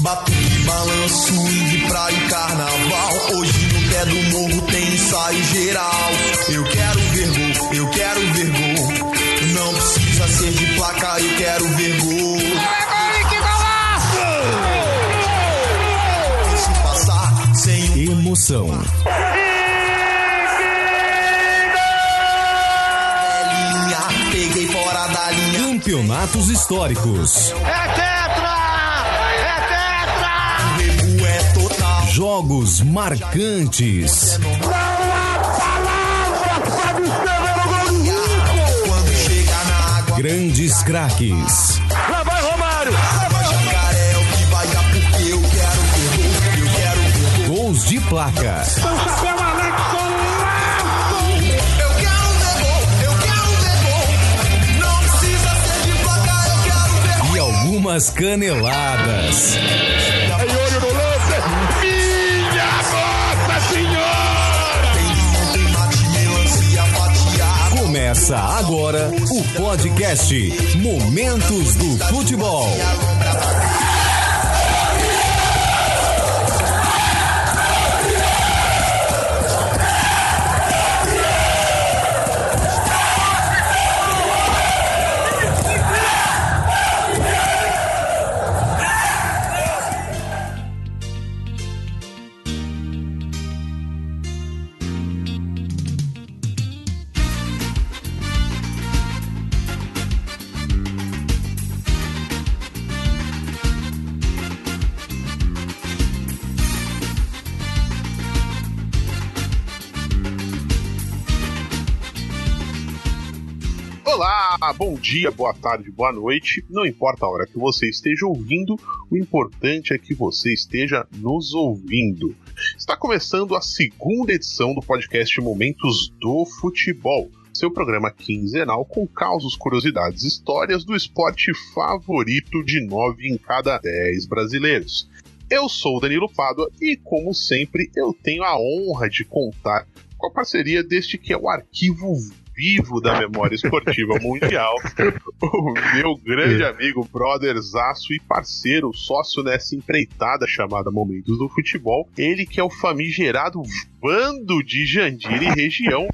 Batuque, balanço, swing, praia e carnaval. Hoje no pé do morro tem ensaio geral. Eu quero ver gol, eu quero ver gol. Não precisa ser de placa, eu quero ver gol. Deixa passar sem Emoção. linha. Peguei fora da linha. Campeonatos históricos. É Jogos marcantes. Quando chega na água, Grandes craques. Lá vai Romário! jacaré é o que vai dar porque eu quero gol. Eu quero ver gol. Gols de placa. Eu quero ver gol. Eu quero ver gol. Não precisa ser de placa, eu quero ver gol. E algumas caneladas. Aí olho no lance! Começa agora o podcast Momentos do Futebol. Olá, bom dia, boa tarde, boa noite. Não importa a hora que você esteja ouvindo, o importante é que você esteja nos ouvindo. Está começando a segunda edição do podcast Momentos do Futebol, seu programa quinzenal com causos, curiosidades, histórias do esporte favorito de nove em cada dez brasileiros. Eu sou o Danilo Pádua e, como sempre, eu tenho a honra de contar com a parceria deste que é o arquivo vivo da memória esportiva mundial, o meu grande amigo, brotherzaço e parceiro, sócio nessa empreitada chamada Momentos do Futebol, ele que é o famigerado Vando de Jandira e região,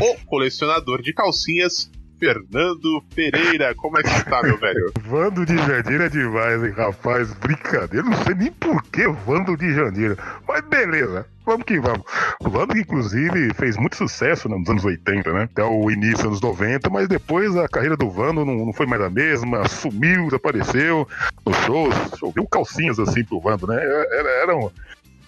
o colecionador de calcinhas, Fernando Pereira. Como é que tá, meu velho? Vando de Jandira é demais, hein, rapaz? Brincadeira, não sei nem por que Vando de Jandira. Mas beleza, vamos que vamos. O Vando, inclusive, fez muito sucesso nos anos 80, né? Até o início dos anos 90, mas depois a carreira do Vando não, não foi mais a mesma, sumiu, desapareceu nos shows, choveu calcinhas assim pro Vando, né? Era, era um.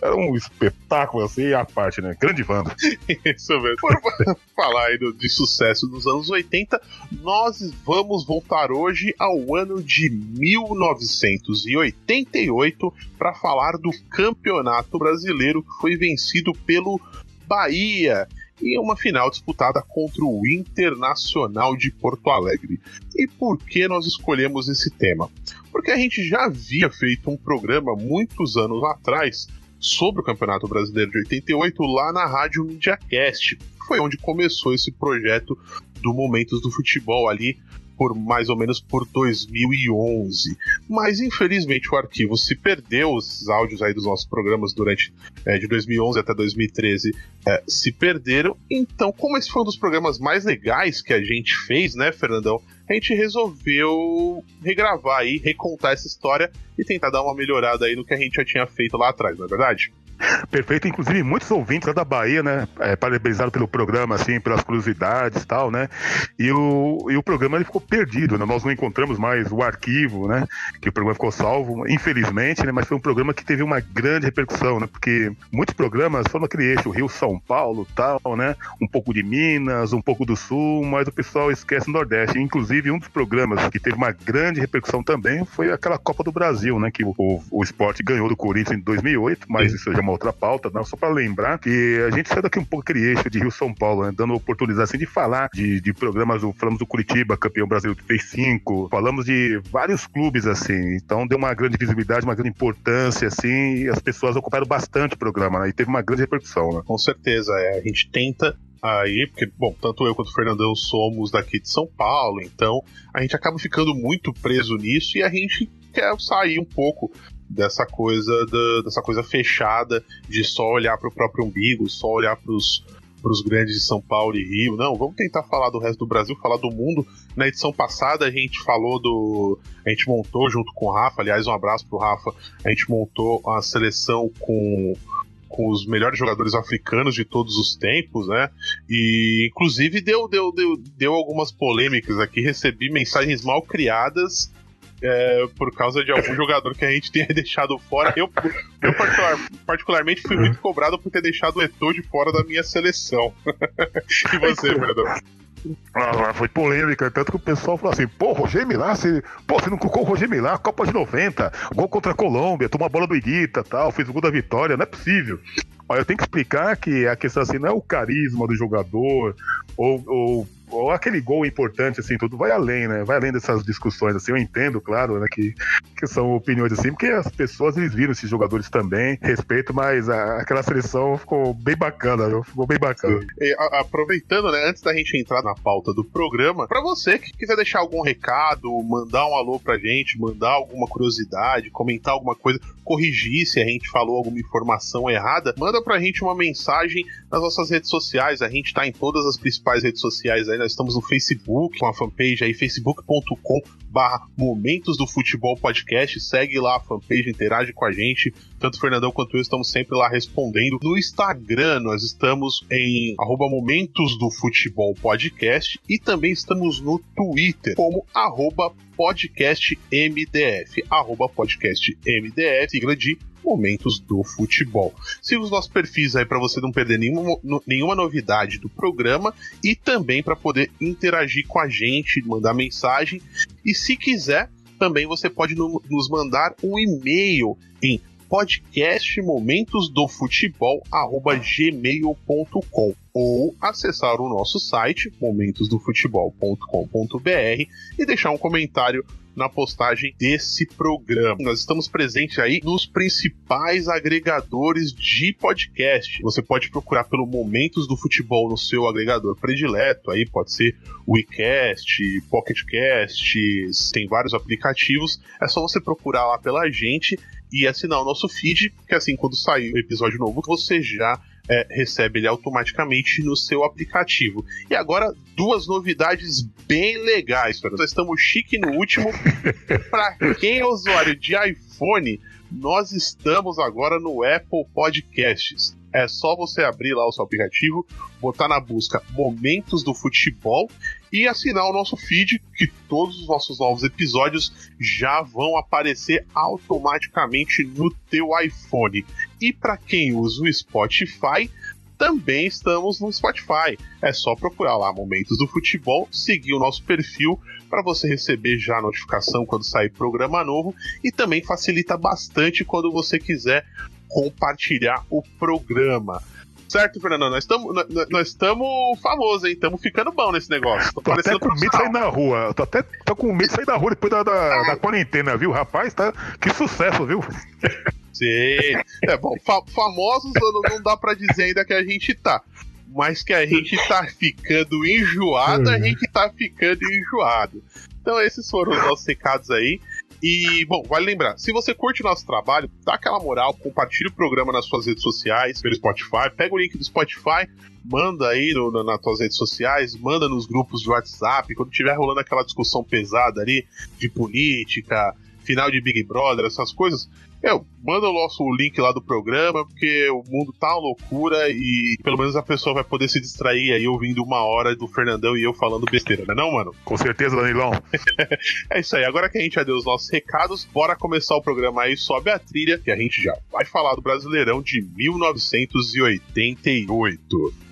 Era um espetáculo assim à parte, né? Grande Vando. Isso mesmo. Por falar aí do- de sucesso dos anos 80, nós vamos voltar hoje ao ano de 1988 para falar do Campeonato Brasileiro que foi vencido pelo Bahia em uma final disputada contra o Internacional de Porto Alegre. E por que nós escolhemos esse tema? Porque a gente já havia feito um programa muitos anos atrás sobre o Campeonato Brasileiro de 88 lá na Rádio MediaCast. Foi onde começou esse projeto do Momentos do Futebol ali por mais ou menos por 2011. Mas infelizmente o arquivo se perdeu, os áudios aí dos nossos programas durante é, de 2011 até 2013 é, se perderam. Então, como esse foi um dos programas mais legais que a gente fez, né, Fernandão? A gente resolveu regravar aí, recontar essa história e tentar dar uma melhorada aí no que a gente já tinha feito lá atrás, não é verdade? Perfeito, inclusive muitos ouvintes lá da Bahia, né? É, parabenizaram pelo programa, assim, pelas curiosidades e tal, né? E o, e o programa ele ficou perdido, né? Nós não encontramos mais o arquivo, né? Que o programa ficou salvo, infelizmente, né? Mas foi um programa que teve uma grande repercussão, né? Porque muitos programas foram naquele eixo, Rio, São Paulo, tal, né? Um pouco de Minas, um pouco do Sul, mas o pessoal esquece o Nordeste. Inclusive, um dos programas que teve uma grande repercussão também foi aquela Copa do Brasil, né? Que o, o, o esporte ganhou do Corinthians em 2008, mas isso já é uma outra pauta, não, só para lembrar que a gente saiu daqui um pouco aquele eixo de Rio São Paulo, né, dando oportunidade assim, de falar de, de programas, falamos do Curitiba, campeão brasileiro que fez cinco, falamos de vários clubes assim, então deu uma grande visibilidade, uma grande importância assim, e as pessoas ocuparam bastante o programa, né, e teve uma grande repercussão, né. Com certeza, é, a gente tenta aí, porque, bom, tanto eu quanto o Fernandão somos daqui de São Paulo, então a gente acaba ficando muito preso nisso e a gente quer sair um pouco dessa coisa da, dessa coisa fechada de só olhar para o próprio umbigo, só olhar para os grandes de São Paulo e Rio. Não, vamos tentar falar do resto do Brasil, falar do mundo. Na edição passada a gente falou do. A gente montou junto com o Rafa, aliás, um abraço pro Rafa. A gente montou a seleção com com os melhores jogadores africanos de todos os tempos, né? E inclusive deu, deu, deu, deu algumas polêmicas aqui, recebi mensagens mal criadas é, por causa de algum jogador que a gente tenha deixado fora. Eu, eu particular, particularmente fui muito cobrado por ter deixado o Eto'o de fora da minha seleção. e você, Fernando? Ah, foi polêmica, tanto que o pessoal falou assim, pô, Roger Milá, você, pô, você não colocou o Roger Milá, Copa de 90, gol contra a Colômbia, tomou a bola do Iguita tal, fez o gol da vitória, não é possível. Olha, eu tenho que explicar que a questão assim não é o carisma do jogador ou, ou ou aquele gol importante, assim, tudo vai além, né? Vai além dessas discussões, assim, eu entendo, claro, né, que, que são opiniões assim, porque as pessoas, eles viram esses jogadores também, respeito, mas a, aquela seleção ficou bem bacana, viu? ficou bem bacana. E, a, aproveitando, né, antes da gente entrar na pauta do programa, para você que quiser deixar algum recado, mandar um alô pra gente, mandar alguma curiosidade, comentar alguma coisa, corrigir se a gente falou alguma informação errada, manda pra gente uma mensagem nas nossas redes sociais, a gente tá em todas as principais redes sociais aí, nós estamos no Facebook, com a fanpage aí, facebook.com barra Momentos do Futebol Podcast. Segue lá a fanpage, interage com a gente. Tanto o Fernandão quanto eu estamos sempre lá respondendo. No Instagram, nós estamos em arroba Momentos do Futebol Podcast e também estamos no Twitter como arroba podcastmdf, arroba podcastmdf, sigla de momentos do futebol. Siga os nossos perfis aí para você não perder nenhuma, nenhuma novidade do programa e também para poder interagir com a gente, mandar mensagem. E se quiser, também você pode no, nos mandar um e-mail em podcastmomentosdofutebol@gmail.com ou acessar o nosso site momentosdofutebol.com.br e deixar um comentário na postagem desse programa. Nós estamos presentes aí nos principais agregadores de podcast. Você pode procurar pelo Momentos do Futebol no seu agregador predileto, aí pode ser WeCast, PocketCast, tem vários aplicativos. É só você procurar lá pela gente e assinar o nosso feed, que assim, quando sair o episódio novo, você já é, recebe ele automaticamente no seu aplicativo. E agora, duas novidades bem legais. Nós estamos chique no último. Para quem é usuário de iPhone, nós estamos agora no Apple Podcasts. É só você abrir lá o seu aplicativo, botar na busca Momentos do Futebol e assinar o nosso feed, que todos os nossos novos episódios já vão aparecer automaticamente no teu iPhone. E para quem usa o Spotify, também estamos no Spotify. É só procurar lá Momentos do Futebol, seguir o nosso perfil para você receber já a notificação quando sair programa novo e também facilita bastante quando você quiser compartilhar o programa. Certo, Fernando? Nós estamos nós estamos famosos, hein? Estamos ficando bom nesse negócio. Tô, tô até com medo de sair na rua. Tô até tô com medo de sair da rua depois da, da, da quarentena, viu? Rapaz, tá que sucesso, viu? Sim. É bom, fa famosos não, dá para dizer ainda que a gente tá. Mas que a gente tá ficando enjoado, a uhum. gente tá ficando enjoado. Então esses foram os nossos recados aí. E, bom, vale lembrar, se você curte nosso trabalho, dá aquela moral, compartilha o programa nas suas redes sociais, pelo Spotify, pega o link do Spotify, manda aí no, na, nas tuas redes sociais, manda nos grupos de WhatsApp, quando tiver rolando aquela discussão pesada ali de política, final de Big Brother, essas coisas, eu, manda o nosso link lá do programa, porque o mundo tá uma loucura e pelo menos a pessoa vai poder se distrair aí ouvindo uma hora do Fernandão e eu falando besteira, né não, mano? Com certeza, Danilão. é isso aí, agora que a gente já deu os nossos recados, bora começar o programa aí, sobe a trilha, que a gente já vai falar do Brasileirão de 1988.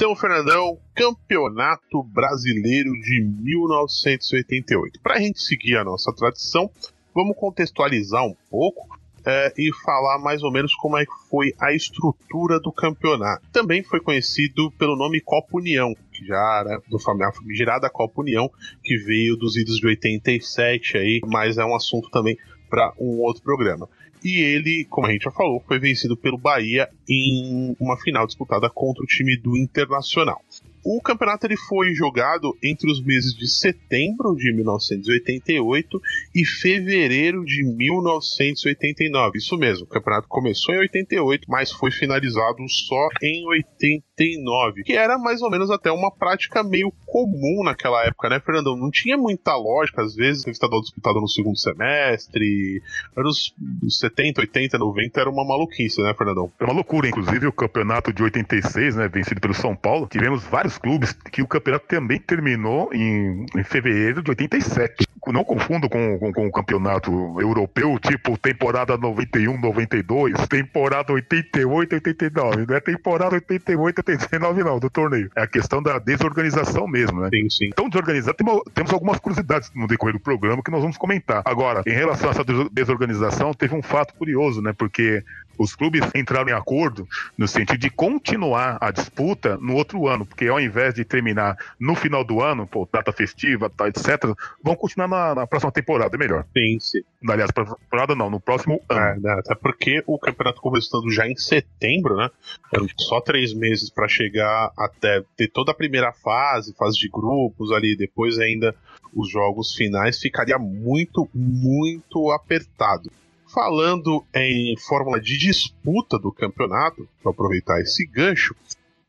Então, Fernandão, Campeonato Brasileiro de 1988. Para a gente seguir a nossa tradição, vamos contextualizar um pouco é, e falar mais ou menos como é que foi a estrutura do campeonato. Também foi conhecido pelo nome Copa União, que já era do famigerada Copa União, que veio dos idos de 87 aí, mas é um assunto também para um outro programa. E ele, como a gente já falou, foi vencido pelo Bahia em uma final disputada contra o time do Internacional. O campeonato ele foi jogado entre os meses de setembro de 1988 e fevereiro de 1989. Isso mesmo, o campeonato começou em 88, mas foi finalizado só em 89, que era mais ou menos até uma prática meio comum naquela época, né, Fernandão? Não tinha muita lógica, às vezes o estadual disputado no segundo semestre, anos 70, 80, 90 era uma maluquice, né, Fernandão? É uma loucura, inclusive o campeonato de 86, né, vencido pelo São Paulo, tivemos vários clubes que o campeonato também terminou em, em fevereiro de 87. Não confundo com, com, com, o campeonato europeu, tipo temporada 91, 92, temporada 88, 89. Não é temporada 88, 89, não, do torneio. É a questão da desorganização mesmo, né? Sim, sim. Então, desorganizado, temos, temos algumas curiosidades no decorrer do programa que nós vamos comentar. Agora, em relação a essa desorganização, teve um fato curioso, né? Porque os clubes entraram em acordo no sentido de continuar a disputa no outro ano, porque ao invés de terminar no final do ano, pô, data festiva, tá, etc., vão continuar na, na, próxima temporada, é melhor. Sim, sim. Aliás, próxima temporada não, no próximo ano. É, né, até porque o campeonato começando já em setembro, né? Eram só três meses para chegar até ter toda a primeira fase, fase de grupos ali, depois ainda os jogos finais, ficaria muito, muito apertado. Falando em fórmula de disputa do campeonato, para aproveitar esse gancho,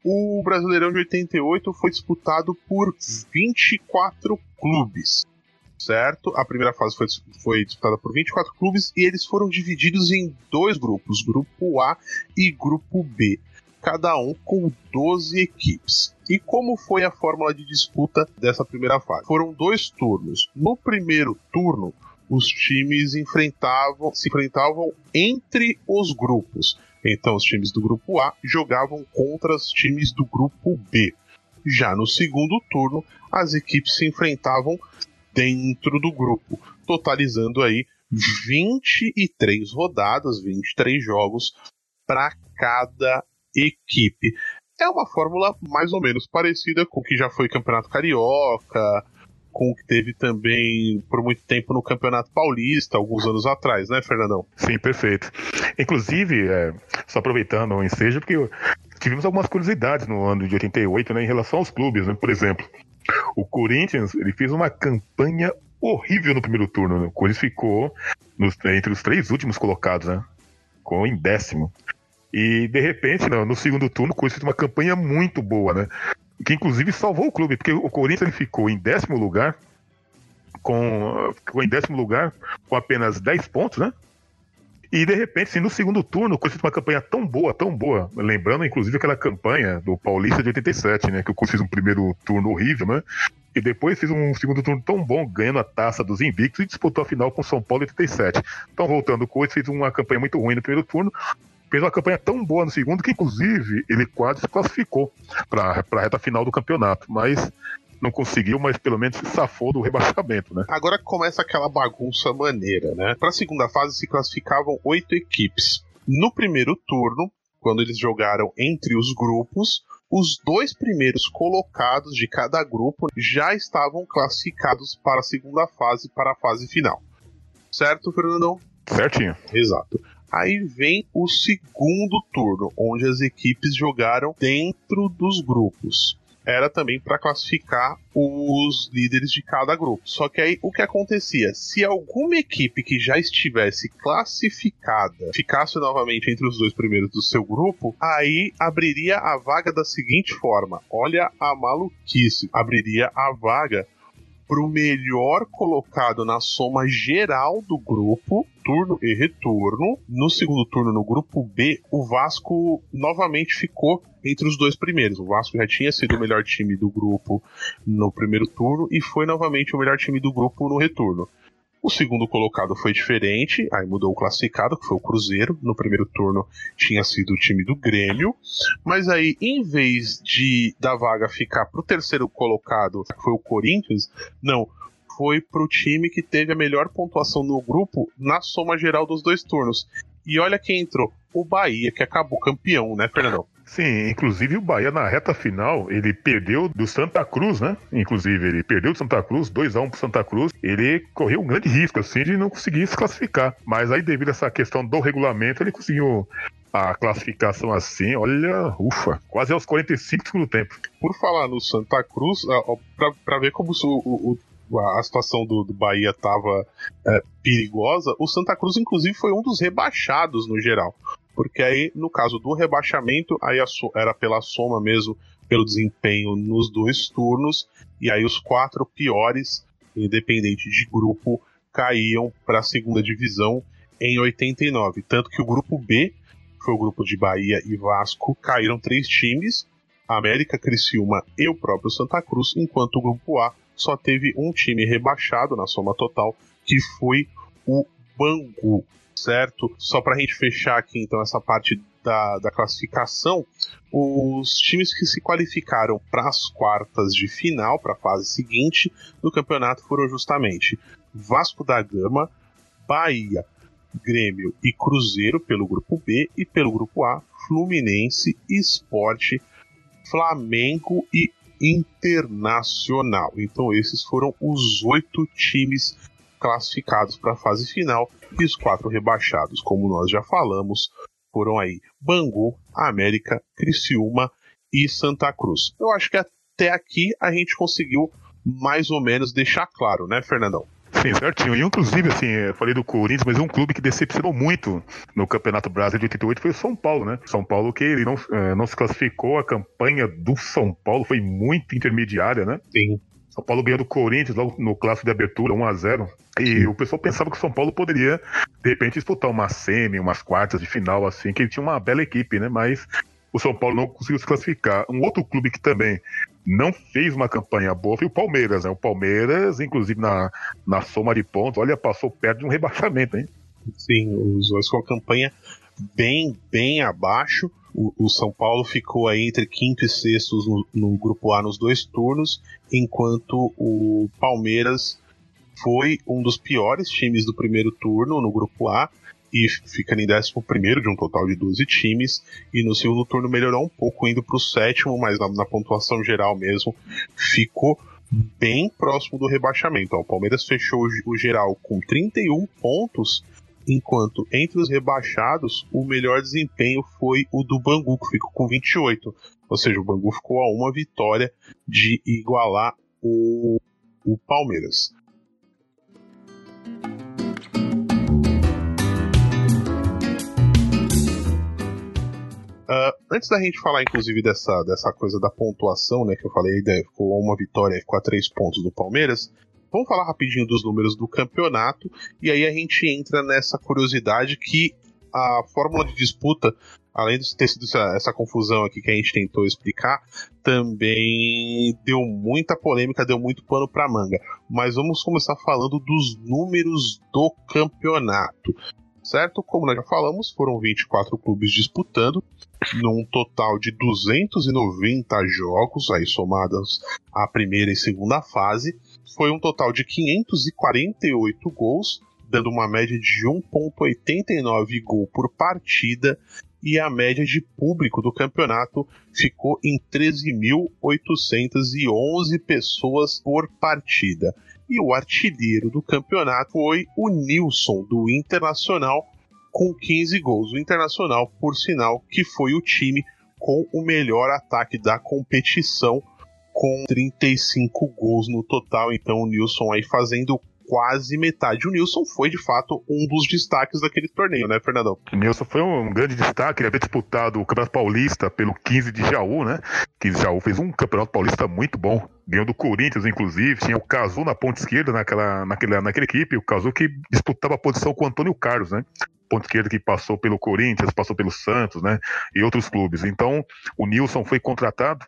o Brasileirão de 88 foi disputado por 24 clubes, certo? A primeira fase foi, foi disputada por 24 clubes e eles foram divididos em dois grupos, grupo A e grupo B, cada um com 12 equipes. E como foi a fórmula de disputa dessa primeira fase? Foram dois turnos. No primeiro turno, os times enfrentavam, se enfrentavam entre os grupos. Então, os times do grupo A jogavam contra os times do grupo B. Já no segundo turno, as equipes se enfrentavam dentro do grupo, totalizando aí 23 rodadas, 23 jogos para cada equipe. É uma fórmula mais ou menos parecida com o que já foi Campeonato Carioca, com o que teve também por muito tempo no Campeonato Paulista, alguns anos atrás, né, Fernandão? Sim, perfeito. Inclusive, é, só aproveitando o ensejo, porque tivemos algumas curiosidades no ano de 88, né, em relação aos clubes, né? Por exemplo, o Corinthians, ele fez uma campanha horrível no primeiro turno, né? O Corinthians ficou nos, entre os três últimos colocados, né? Ficou em décimo. E de repente, no, no segundo turno, o Corinthians fez uma campanha muito boa, né? Que inclusive salvou o clube, porque o Corinthians ele ficou em décimo lugar, com, ficou em décimo lugar com apenas 10 pontos, né? E de repente, assim, no segundo turno, o Corinthians fez uma campanha tão boa, tão boa, lembrando inclusive aquela campanha do Paulista de 87, né? Que o Corinthians fez um primeiro turno horrível, né? E depois fez um segundo turno tão bom, ganhando a taça dos Invictos e disputou a final com São Paulo em 87. Então, voltando, o Corinthians fez uma campanha muito ruim no primeiro turno, fez uma campanha tão boa no segundo que, inclusive, ele quase se classificou para a reta final do campeonato. Mas não conseguiu, mas pelo menos se safou do rebaixamento, né? Agora começa aquela bagunça maneira, né? Para a segunda fase se classificavam oito equipes. No primeiro turno, quando eles jogaram entre os grupos, os dois primeiros colocados de cada grupo já estavam classificados para a segunda fase, para a fase final. Certo, Fernandão? Certinho. Exato. Aí vem o segundo turno, onde as equipes jogaram dentro dos grupos. Era também para classificar os líderes de cada grupo. Só que aí o que acontecia? Se alguma equipe que já estivesse classificada ficasse novamente entre os dois primeiros do seu grupo, aí abriria a vaga da seguinte forma: olha a maluquice, abriria a vaga para o melhor colocado na soma geral do grupo, turno e retorno. No segundo turno, no grupo B, o Vasco novamente ficou entre os dois primeiros. O Vasco já tinha sido o melhor time do grupo no primeiro turno e foi novamente o melhor time do grupo no retorno. O segundo colocado foi diferente, aí mudou o classificado, que foi o Cruzeiro. No primeiro turno tinha sido o time do Grêmio. Mas aí, em vez de da vaga ficar pro terceiro colocado, que foi o Corinthians, não. Foi pro time que teve a melhor pontuação no grupo na soma geral dos dois turnos. E olha quem entrou: o Bahia, que acabou campeão, né, Fernandão? Sim, inclusive o Bahia na reta final, ele perdeu do Santa Cruz, né? Inclusive, ele perdeu do Santa Cruz, 2x1 pro Santa Cruz. Ele correu um grande risco, assim, de não conseguir se classificar. Mas aí, devido a essa questão do regulamento, ele conseguiu a classificação assim, olha, ufa, quase aos 45 segundos tempo. Por falar no Santa Cruz, para ver como o, o, a situação do, do Bahia estava é, perigosa, o Santa Cruz, inclusive, foi um dos rebaixados no geral. Porque aí, no caso do rebaixamento, aí era pela soma mesmo, pelo desempenho nos dois turnos, e aí os quatro piores, independente de grupo, caíam para a segunda divisão em 89. Tanto que o grupo B, que foi o grupo de Bahia e Vasco, caíram três times, América, Criciúma e o próprio Santa Cruz, enquanto o grupo A só teve um time rebaixado na soma total, que foi o Bangu certo? Só para a gente fechar aqui então essa parte da, da classificação, os times que se qualificaram para as quartas de final, para a fase seguinte do campeonato, foram justamente Vasco da Gama, Bahia, Grêmio e Cruzeiro pelo grupo B e pelo grupo A, Fluminense, Esporte, Flamengo e Internacional. Então esses foram os oito times classificados para a fase final e os quatro rebaixados, como nós já falamos, foram aí Bangu, América, Criciúma e Santa Cruz. Eu acho que até aqui a gente conseguiu mais ou menos deixar claro, né, Fernandão? Sim, certinho. E inclusive, assim, eu falei do Corinthians, mas um clube que decepcionou muito no Campeonato Brasileiro de 88 foi o São Paulo, né? São Paulo que ele não, eh, não se classificou, a campanha do São Paulo foi muito intermediária, né? Sim. São Paulo ganhou do Corinthians logo no clássico de abertura, 1 a 0 E o pessoal pensava que o São Paulo poderia, de repente, disputar uma semi, umas quartas de final, assim, que ele tinha uma bela equipe, né? Mas o São Paulo não conseguiu se classificar. Um outro clube que também não fez uma campanha boa foi o Palmeiras, né? O Palmeiras, inclusive na, na soma de pontos, olha, passou perto de um rebaixamento, hein? Sim, os dois com a campanha bem, bem abaixo. O, o, São Paulo ficou aí entre quinto e sexto no, no, grupo A nos dois turnos, enquanto o Palmeiras foi um dos piores times do primeiro turno no grupo A e fica em décimo primeiro de um total de 12 times e no segundo turno melhorou um pouco indo para o sétimo, mas na, na, pontuação geral mesmo ficou bem próximo do rebaixamento. o Palmeiras fechou o, o geral com 31 pontos enquanto entre os rebaixados o melhor desempenho foi o do Bangu, que ficou com 28. Ou seja, o Bangu ficou a uma vitória de igualar o, o Palmeiras. Uh, antes da gente falar, inclusive, dessa, dessa coisa da pontuação, né, que eu falei, ficou uma vitória, ficou a três pontos do Palmeiras, Vamos falar rapidinho dos números do campeonato e aí a gente entra nessa curiosidade que a fórmula de disputa, além de ter sido essa, essa, confusão aqui que a gente tentou explicar, também deu muita polêmica, deu muito pano para manga. Mas vamos começar falando dos números do campeonato. Certo? Como nós já falamos, foram 24 clubes disputando, num total de 290 jogos, aí somados a primeira e segunda fase foi um total de 548 gols, dando uma média de 1,89 gol por partida, e a média de público do campeonato ficou em 13.811 pessoas por partida. E o artilheiro do campeonato foi o Nilson, do Internacional, com 15 gols. O Internacional, por sinal, que foi o time com o melhor ataque da competição, com 35 gols no total. Então o Nilson aí fazendo quase metade. O Nilson foi de fato um dos destaques daquele torneio, né, Fernandão? O Nilson foi um grande destaque, ele havia disputado o Campeonato Paulista pelo 15 de Jaú, né? 15 de Jaú fez um Campeonato Paulista muito bom. Ganhou do Corinthians, inclusive. Tinha o Cazu na ponta esquerda naquela, naquela, naquela equipe. O Cazu que disputava a posição com o Antônio Carlos, né? ponta esquerda que passou pelo Corinthians, passou pelo Santos, né? E outros clubes. Então, o Nilson foi contratado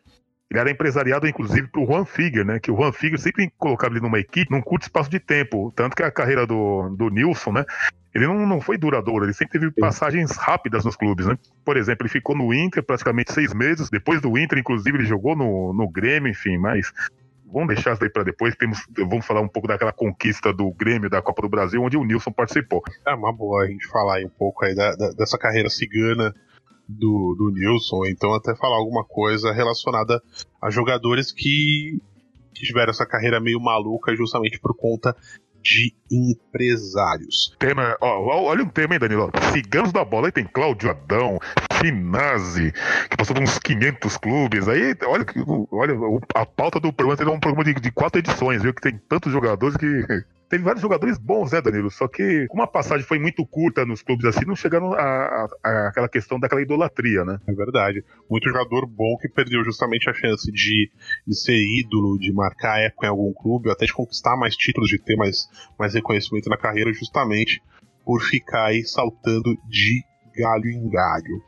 ele era empresariado, inclusive, para o Juan Figuer, né? Que o Juan Figuer sempre colocava ele numa equipe num curto espaço de tempo. Tanto que a carreira do, do Nilson, né? Ele não, não foi duradouro, ele sempre teve passagens rápidas nos clubes, né? Por exemplo, ele ficou no Inter praticamente seis meses. Depois do Inter, inclusive, ele jogou no, no Grêmio, enfim, mas vamos deixar isso daí para depois. Temos, vamos falar um pouco daquela conquista do Grêmio da Copa do Brasil, onde o Nilson participou. É uma boa a gente falar aí um pouco aí da, da, dessa carreira cigana do, do Nilson, então até falar alguma coisa relacionada a jogadores que, tiveram essa carreira meio maluca justamente por conta de empresários. Tema, ó, olha um tema, hein, Danilo? Ciganos da bola, aí tem Cláudio Adão, Finazzi, que passou por uns 500 clubes. Aí, olha, olha a pauta do programa é um programa de, de quatro edições, viu? Que tem tantos jogadores que teve vários jogadores bons, né, Danilo? Só que, como a passagem foi muito curta nos clubes assim, não chegaram a, a, a, aquela questão daquela idolatria, né? É verdade. Muito jogador bom que perdeu justamente a chance de, de ser ídolo, de marcar época em algum clube, até de conquistar mais títulos, de ter mais, mais reconhecimento na carreira, justamente por ficar aí saltando de galho em galho.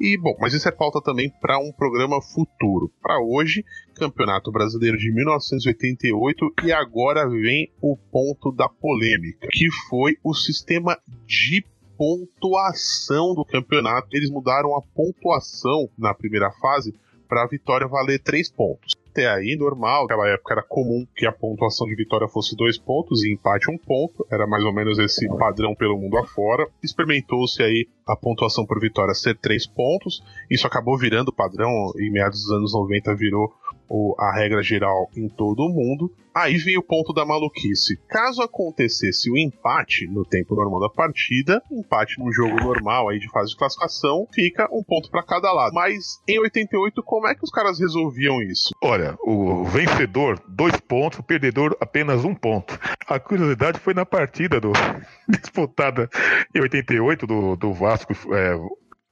E bom, mas isso é pauta também para um programa futuro. Para hoje, Campeonato Brasileiro de 1988 e agora vem o ponto da polêmica, que foi o sistema de pontuação do campeonato. Eles mudaram a pontuação na primeira fase para a vitória valer 3 pontos até aí normal. Naquela época era comum que a pontuação de vitória fosse dois pontos e empate um ponto. Era mais ou menos esse padrão pelo mundo afora. Experimentou-se aí a pontuação por vitória ser três pontos. Isso acabou virando padrão. Em meados dos anos 90 virou o, a regra geral em todo o mundo. Aí vem o ponto da maluquice. Caso acontecesse o empate no tempo normal da partida, empate num jogo normal aí de fase de classificação, fica um ponto para cada lado. Mas em 88, como é que os caras resolviam isso? Olha, o vencedor, dois pontos, o perdedor, apenas um ponto. A curiosidade foi na partida do disputada em 88 do, do Vasco. É,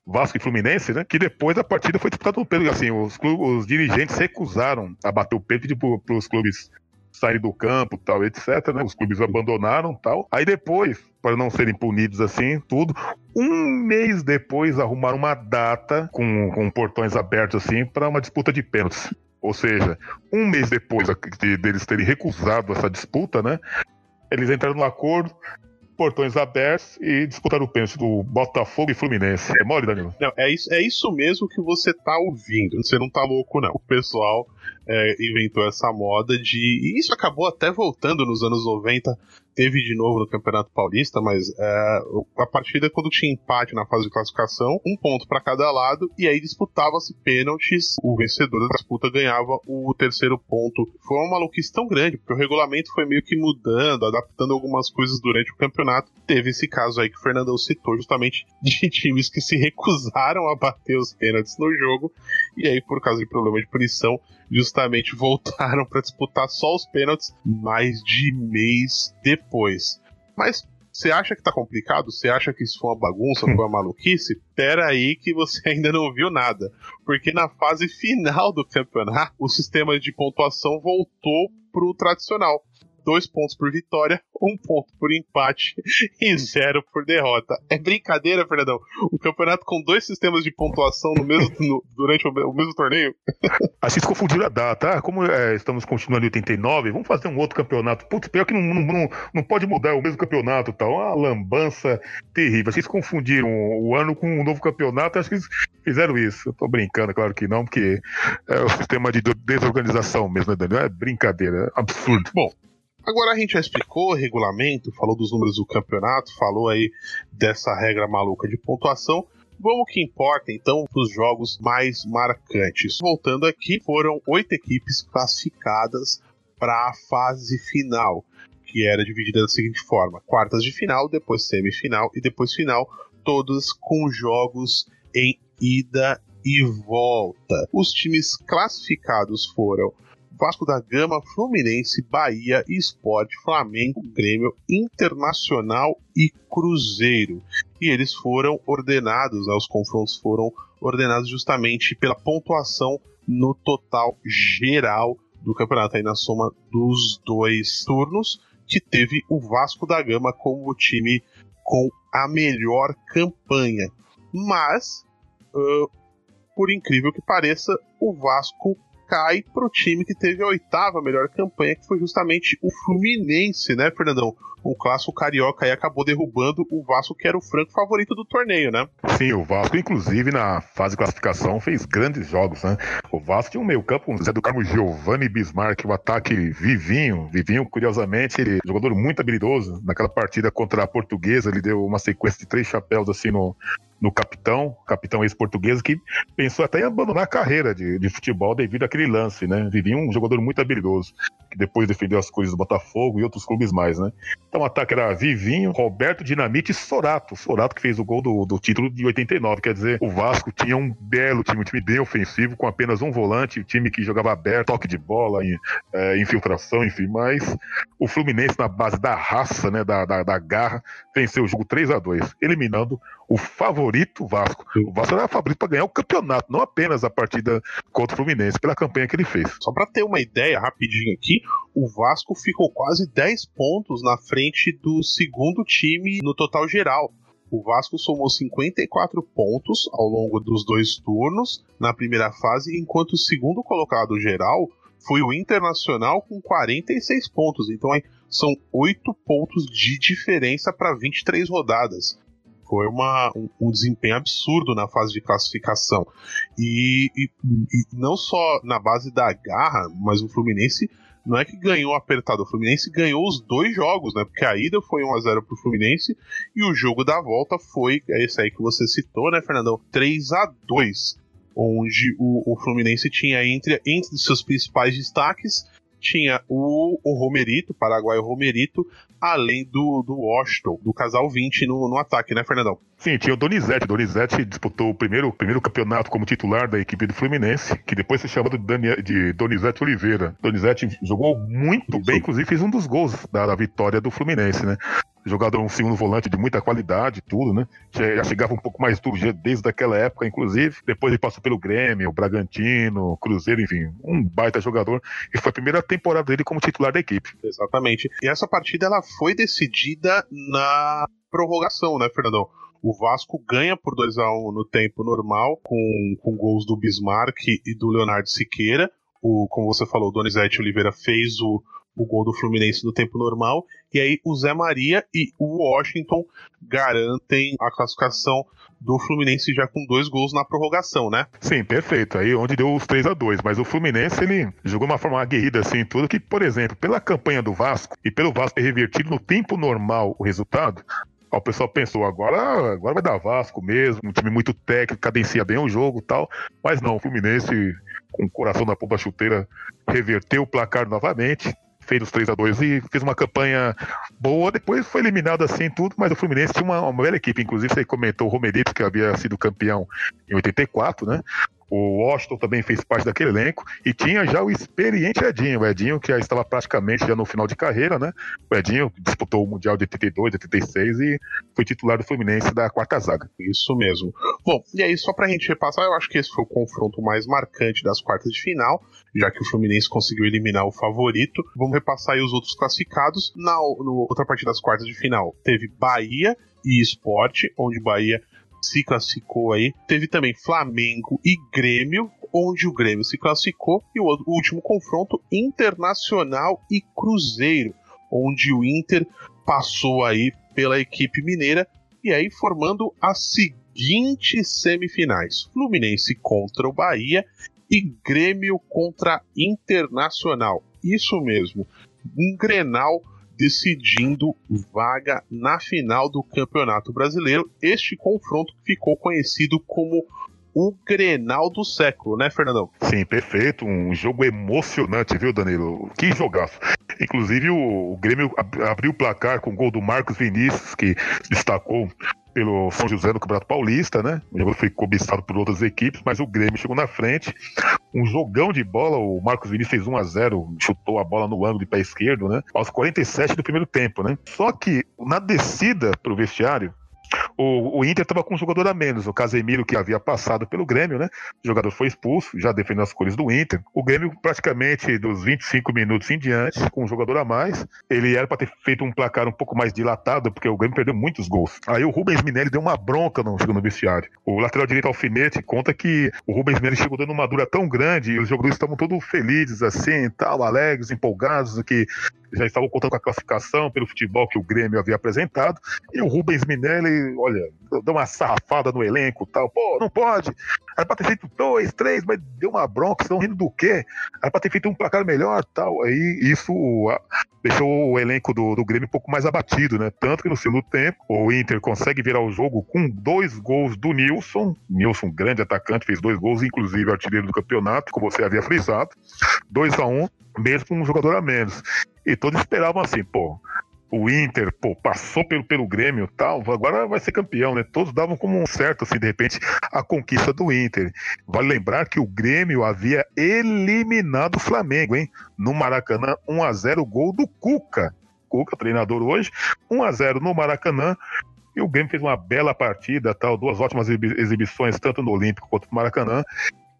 Vasco e Fluminense, né? Que depois a partida foi disputada no pênalti. Assim, os, clubes, os dirigentes recusaram a bater o pênalti para os clubes saírem do campo, tal, etc. Né? Os clubes abandonaram, tal. Aí depois, para não serem punidos assim, tudo, um mês depois arrumaram uma data com, com portões abertos assim para uma disputa de pênaltis. Ou seja, um mês depois de, deles terem recusado essa disputa, né? Eles entraram no acordo, portões abertos e disputaram o pênalti do Botafogo e Fluminense. É mole, Danilo? Não, é isso, é isso mesmo que você tá ouvindo. Você não tá louco, não. O pessoal é, inventou essa moda de. E isso acabou até voltando nos anos 90 teve de novo no Campeonato Paulista, mas é, a partida quando tinha empate na fase de classificação, um ponto para cada lado, e aí disputava-se pênaltis, o vencedor da disputa ganhava o terceiro ponto. Foi uma maluquice tão grande, porque o regulamento foi meio que mudando, adaptando algumas coisas durante o campeonato. Teve esse caso aí que o Fernandão citou, justamente de times que se recusaram a bater os pênaltis no jogo, e aí, por causa de problema de punição, justamente voltaram para disputar só os pênaltis mais de mês depois. Mas você acha que tá complicado? Você acha que isso foi uma bagunça, foi uma maluquice? Pera aí que você ainda não viu nada. Porque na fase final do campeonato, o sistema de pontuação voltou pro tradicional dois pontos por vitória, um ponto por empate e zero por derrota. É brincadeira, Fernandão? O campeonato com dois sistemas de pontuação no mesmo, no, durante o, o, mesmo torneio? Acho que confundiram a data. Ah, como é, estamos continuando em 89, vamos fazer um outro campeonato. Putz, pior que não, não, não pode mudar o mesmo campeonato tal. Uma lambança terrível. Vocês confundiram o ano com um novo campeonato, acho que eles fizeram isso. Eu tô brincando, claro que não, porque é o sistema de desorganização mesmo, né, Daniel? É brincadeira, é absurdo. Bom, Agora a gente já explicou o regulamento, falou dos números do campeonato, falou aí dessa regra maluca de pontuação. Vamos que importa então os jogos mais marcantes. Voltando aqui, foram oito equipes classificadas para a fase final, que era dividida da seguinte forma: quartas de final, depois semifinal e depois final, todas com jogos em ida e volta. Os times classificados foram Vasco da Gama, Fluminense, Bahia, Esporte, Flamengo, Grêmio, Internacional e Cruzeiro. E eles foram ordenados, né, os confrontos foram ordenados justamente pela pontuação no total geral do campeonato, aí na soma dos dois turnos, que teve o Vasco da Gama como o time com a melhor campanha. Mas, uh, por incrível que pareça, o Vasco cai pro time que teve a oitava melhor campanha, que foi justamente o Fluminense, né, Fernandão? O clássico carioca aí acabou derrubando o Vasco, que era o franco favorito do torneio, né? Sim, o Vasco, inclusive, na fase de classificação, fez grandes jogos, né? O Vasco tinha um meio-campo com Zé do Carmo Giovanni Bismarck, o ataque Vivinho. Vivinho, curiosamente, ele é um jogador muito habilidoso. Naquela partida contra a portuguesa, ele deu uma sequência de três chapéus assim no, no capitão, capitão ex-português, que pensou até em abandonar a carreira de, de futebol devido àquele lance, né? Vivia um jogador muito habilidoso, que depois defendeu as cores do Botafogo e outros clubes mais, né? Então o ataque era Vivinho, Roberto Dinamite e Sorato. Sorato que fez o gol do, do título de 89. Quer dizer, o Vasco tinha um belo time, um time bem ofensivo, com apenas um volante, um time que jogava aberto, toque de bola, é, infiltração, enfim. Mas o Fluminense, na base da raça, né, da, da, da garra, venceu o jogo 3 a 2 eliminando o favorito Vasco. O Vasco era favorito para ganhar o campeonato, não apenas a partida contra o Fluminense, pela campanha que ele fez. Só para ter uma ideia rapidinho aqui, o Vasco ficou quase 10 pontos na frente do segundo time no total geral. O Vasco somou 54 pontos ao longo dos dois turnos na primeira fase, enquanto o segundo colocado geral foi o Internacional com 46 pontos. Então são 8 pontos de diferença para 23 rodadas. Foi uma, um, um, desempenho absurdo na fase de classificação. E, e, e, não só na base da garra, mas o Fluminense não é que ganhou apertado, o Fluminense ganhou os dois jogos, né? Porque a ida foi 1x0 pro Fluminense e o jogo da volta foi esse aí que você citou, né, Fernandão? 3 a 2 onde o, o Fluminense tinha entre, entre seus principais destaques tinha o, o Romerito, o Romerito, além do, do Washington, do casal 20 no, no ataque, né, Fernandão? Sim, tinha o Donizete. Donizete disputou o primeiro, primeiro campeonato como titular da equipe do Fluminense, que depois se chamou de, Daniel, de Donizete Oliveira. Donizete jogou muito Isso. bem, inclusive fez um dos gols da, da vitória do Fluminense, né? Jogador um segundo volante de muita qualidade, tudo, né? Já chegava um pouco mais duro desde aquela época, inclusive. Depois ele passou pelo Grêmio, Bragantino, Cruzeiro, enfim, um baita jogador. E foi a primeira temporada dele como titular da equipe. Exatamente. E essa partida ela foi decidida na prorrogação, né, Fernandão? O Vasco ganha por 2 a 1 no tempo normal, com, com gols do Bismarck e do Leonardo Siqueira. O, como você falou, o Donizete Oliveira fez o, o gol do Fluminense no tempo normal. E aí o Zé Maria e o Washington garantem a classificação do Fluminense já com dois gols na prorrogação, né? Sim, perfeito. Aí onde deu os 3 a 2 Mas o Fluminense, ele jogou uma forma aguerrida assim, tudo que, por exemplo, pela campanha do Vasco e pelo Vasco ter revertido no tempo normal o resultado, o pessoal pensou, agora, agora vai dar Vasco mesmo, um time muito técnico, cadencia bem o jogo tal. Mas não, o Fluminense, com o coração na pomba chuteira, reverteu o placar novamente, fez os 3 a 2 e fez uma campanha boa. Depois foi eliminado assim tudo, mas o Fluminense tinha uma, uma bela equipe. Inclusive, você comentou o Romerito, que havia sido campeão em 84, né? O Washington também fez parte daquele elenco e tinha já o experiente Edinho, o Edinho que já estava praticamente já no final de carreira, né? O Edinho disputou o Mundial de 82, 86 e foi titular do Fluminense da quarta zaga. Isso mesmo. Bom, e aí só pra gente repassar, eu acho que esse foi o confronto mais marcante das quartas de final, já que o Fluminense conseguiu eliminar o favorito. Vamos repassar aí os outros classificados. Na no, outra partida das quartas de final, teve Bahia e Esporte, onde Bahia se classificou aí. Teve também Flamengo e Grêmio, onde o Grêmio se classificou. E o, o último confronto, Internacional e Cruzeiro, onde o Inter passou aí pela equipe mineira e aí formando as seguintes semifinais: Fluminense contra o Bahia e Grêmio contra Internacional. Isso mesmo, um Grenal decidindo vaga na final do Campeonato Brasileiro. Este confronto ficou conhecido como o Grenal do século, né, Fernandão? Sim, perfeito. Um jogo emocionante, viu, Danilo? Que jogaço. Inclusive, o Grêmio abriu o placar com o gol do Marcos Vinícius, que destacou pelo São José no Campeonato Paulista, né? O jogo foi cobiçado por outras equipes, mas o Grêmio chegou na frente. Um jogão de bola, o Marcos Vinícius fez 1 a 0 chutou a bola no ângulo de pé esquerdo, né? Aos 47 do primeiro tempo, né? Só que na descida pro vestiário, o, o Inter estava com um jogador a menos, o Casemiro, que havia passado pelo Grêmio, né? O jogador foi expulso, já defendendo as cores do Inter. O Grêmio, praticamente dos 25 minutos em diante, com um jogador a mais, ele era para ter feito um placar um pouco mais dilatado, porque o Grêmio perdeu muitos gols. Aí o Rubens Minelli deu uma bronca no, no vestiário. O lateral direito Alfinete conta que o Rubens Minelli chegou dando uma dura tão grande e os jogadores estavam todos felizes, assim, tal, alegres, empolgados, que já estavam contando com a classificação pelo futebol que o Grêmio havia apresentado, e o Rubens Minelli, olha, deu uma sarrafada no elenco tal, pô, não pode, era pra ter feito dois, três, mas deu uma bronca, estão rindo do quê? Era pra ter feito um placar melhor tal, aí isso deixou o elenco do, do Grêmio um pouco mais abatido, né, tanto que no segundo tempo, o Inter consegue virar o jogo com dois gols do Nilson, Nilson, grande atacante, fez dois gols, inclusive artilheiro do campeonato, como você havia frisado, 2 a 1 um, mesmo com um jogador a menos. E todos esperavam assim, pô, o Inter, pô, passou pelo, pelo Grêmio tal, agora vai ser campeão, né? Todos davam como um certo, assim, de repente, a conquista do Inter. Vale lembrar que o Grêmio havia eliminado o Flamengo, hein? No Maracanã, 1 a 0 gol do Cuca. Cuca, treinador hoje, 1 a 0 no Maracanã. E o Grêmio fez uma bela partida, tal, duas ótimas exibições, tanto no Olímpico quanto no Maracanã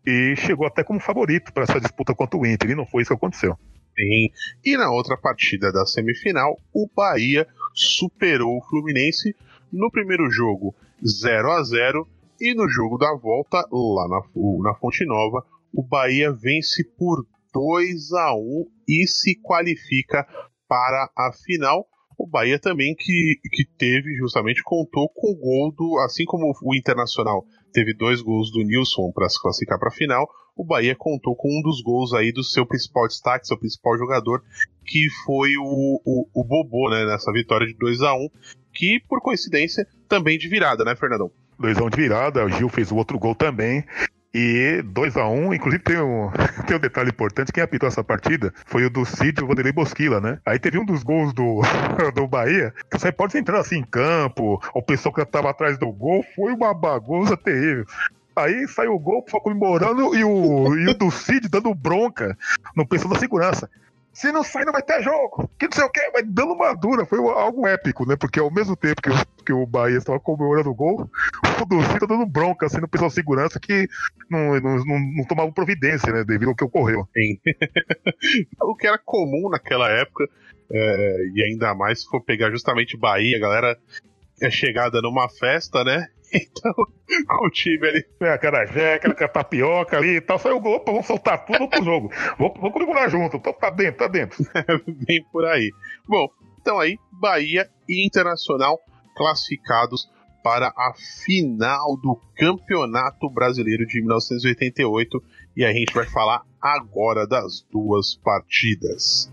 e chegou até como favorito para essa disputa contra o Inter, e não foi isso que aconteceu. Sim. E na outra partida da semifinal, o Bahia superou o Fluminense no primeiro jogo 0 a 0 e no jogo da volta, lá na, na Fonte Nova, o Bahia vence por 2 a 1 e se qualifica para a final. O Bahia também que, que teve, justamente, contou com o gol do. Assim como o Internacional teve dois gols do Nilson para se classificar para a final, o Bahia contou com um dos gols aí do seu principal destaque, seu principal jogador, que foi o, o, o Bobô, né, nessa vitória de 2 a 1 que por coincidência também de virada, né, Fernandão? 2x1 de virada, o Gil fez o outro gol também. E 2 a 1 um, inclusive tem um, tem um detalhe importante, quem apitou essa partida foi o do Cid o Vanderlei Bosquila, né? Aí teve um dos gols do, do Bahia, que você pode entrar assim em campo, o pessoal que tava atrás do gol, foi uma bagunça terrível. Aí saiu o gol, foi comemorando e o, e o do Cid dando bronca no pessoal da segurança se não sai, não vai ter jogo. Que não sei o que, vai dando uma dura. Foi algo épico, né? Porque ao mesmo tempo que, o, que o Bahia estava comemorando o gol, o Dulce tá dando bronca, assim, no pessoal de segurança que não, não, não, não tomava providência, né? Devido ao que ocorreu. Sim. o que era comum naquela época, é, e ainda mais se for pegar justamente Bahia, a galera é chegada numa festa, né? Então, com o time ali. É, a carajé, aquela tapioca ali e tal. Saiu o gol, opa, vamos soltar tudo pro jogo. Vamos, vamos comemorar junto. Então tá dentro, tá dentro. Bem por aí. Bom, então aí, Bahia e Internacional classificados para a final do Campeonato Brasileiro de 1988. E a gente vai falar agora das duas partidas.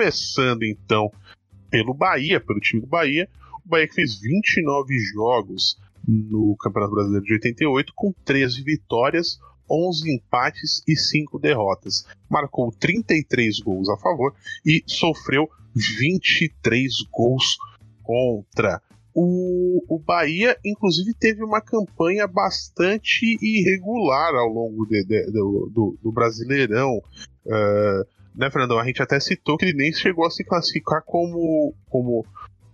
Começando então pelo Bahia, pelo time do Bahia. O Bahia que fez 29 jogos no Campeonato Brasileiro de 88, com 13 vitórias, 11 empates e 5 derrotas. Marcou 33 gols a favor e sofreu 23 gols contra. O, o Bahia, inclusive, teve uma campanha bastante irregular ao longo de, de, do, do, do, Brasileirão. Uh, né, Fernandão? A gente até citou que ele nem chegou a se classificar como, como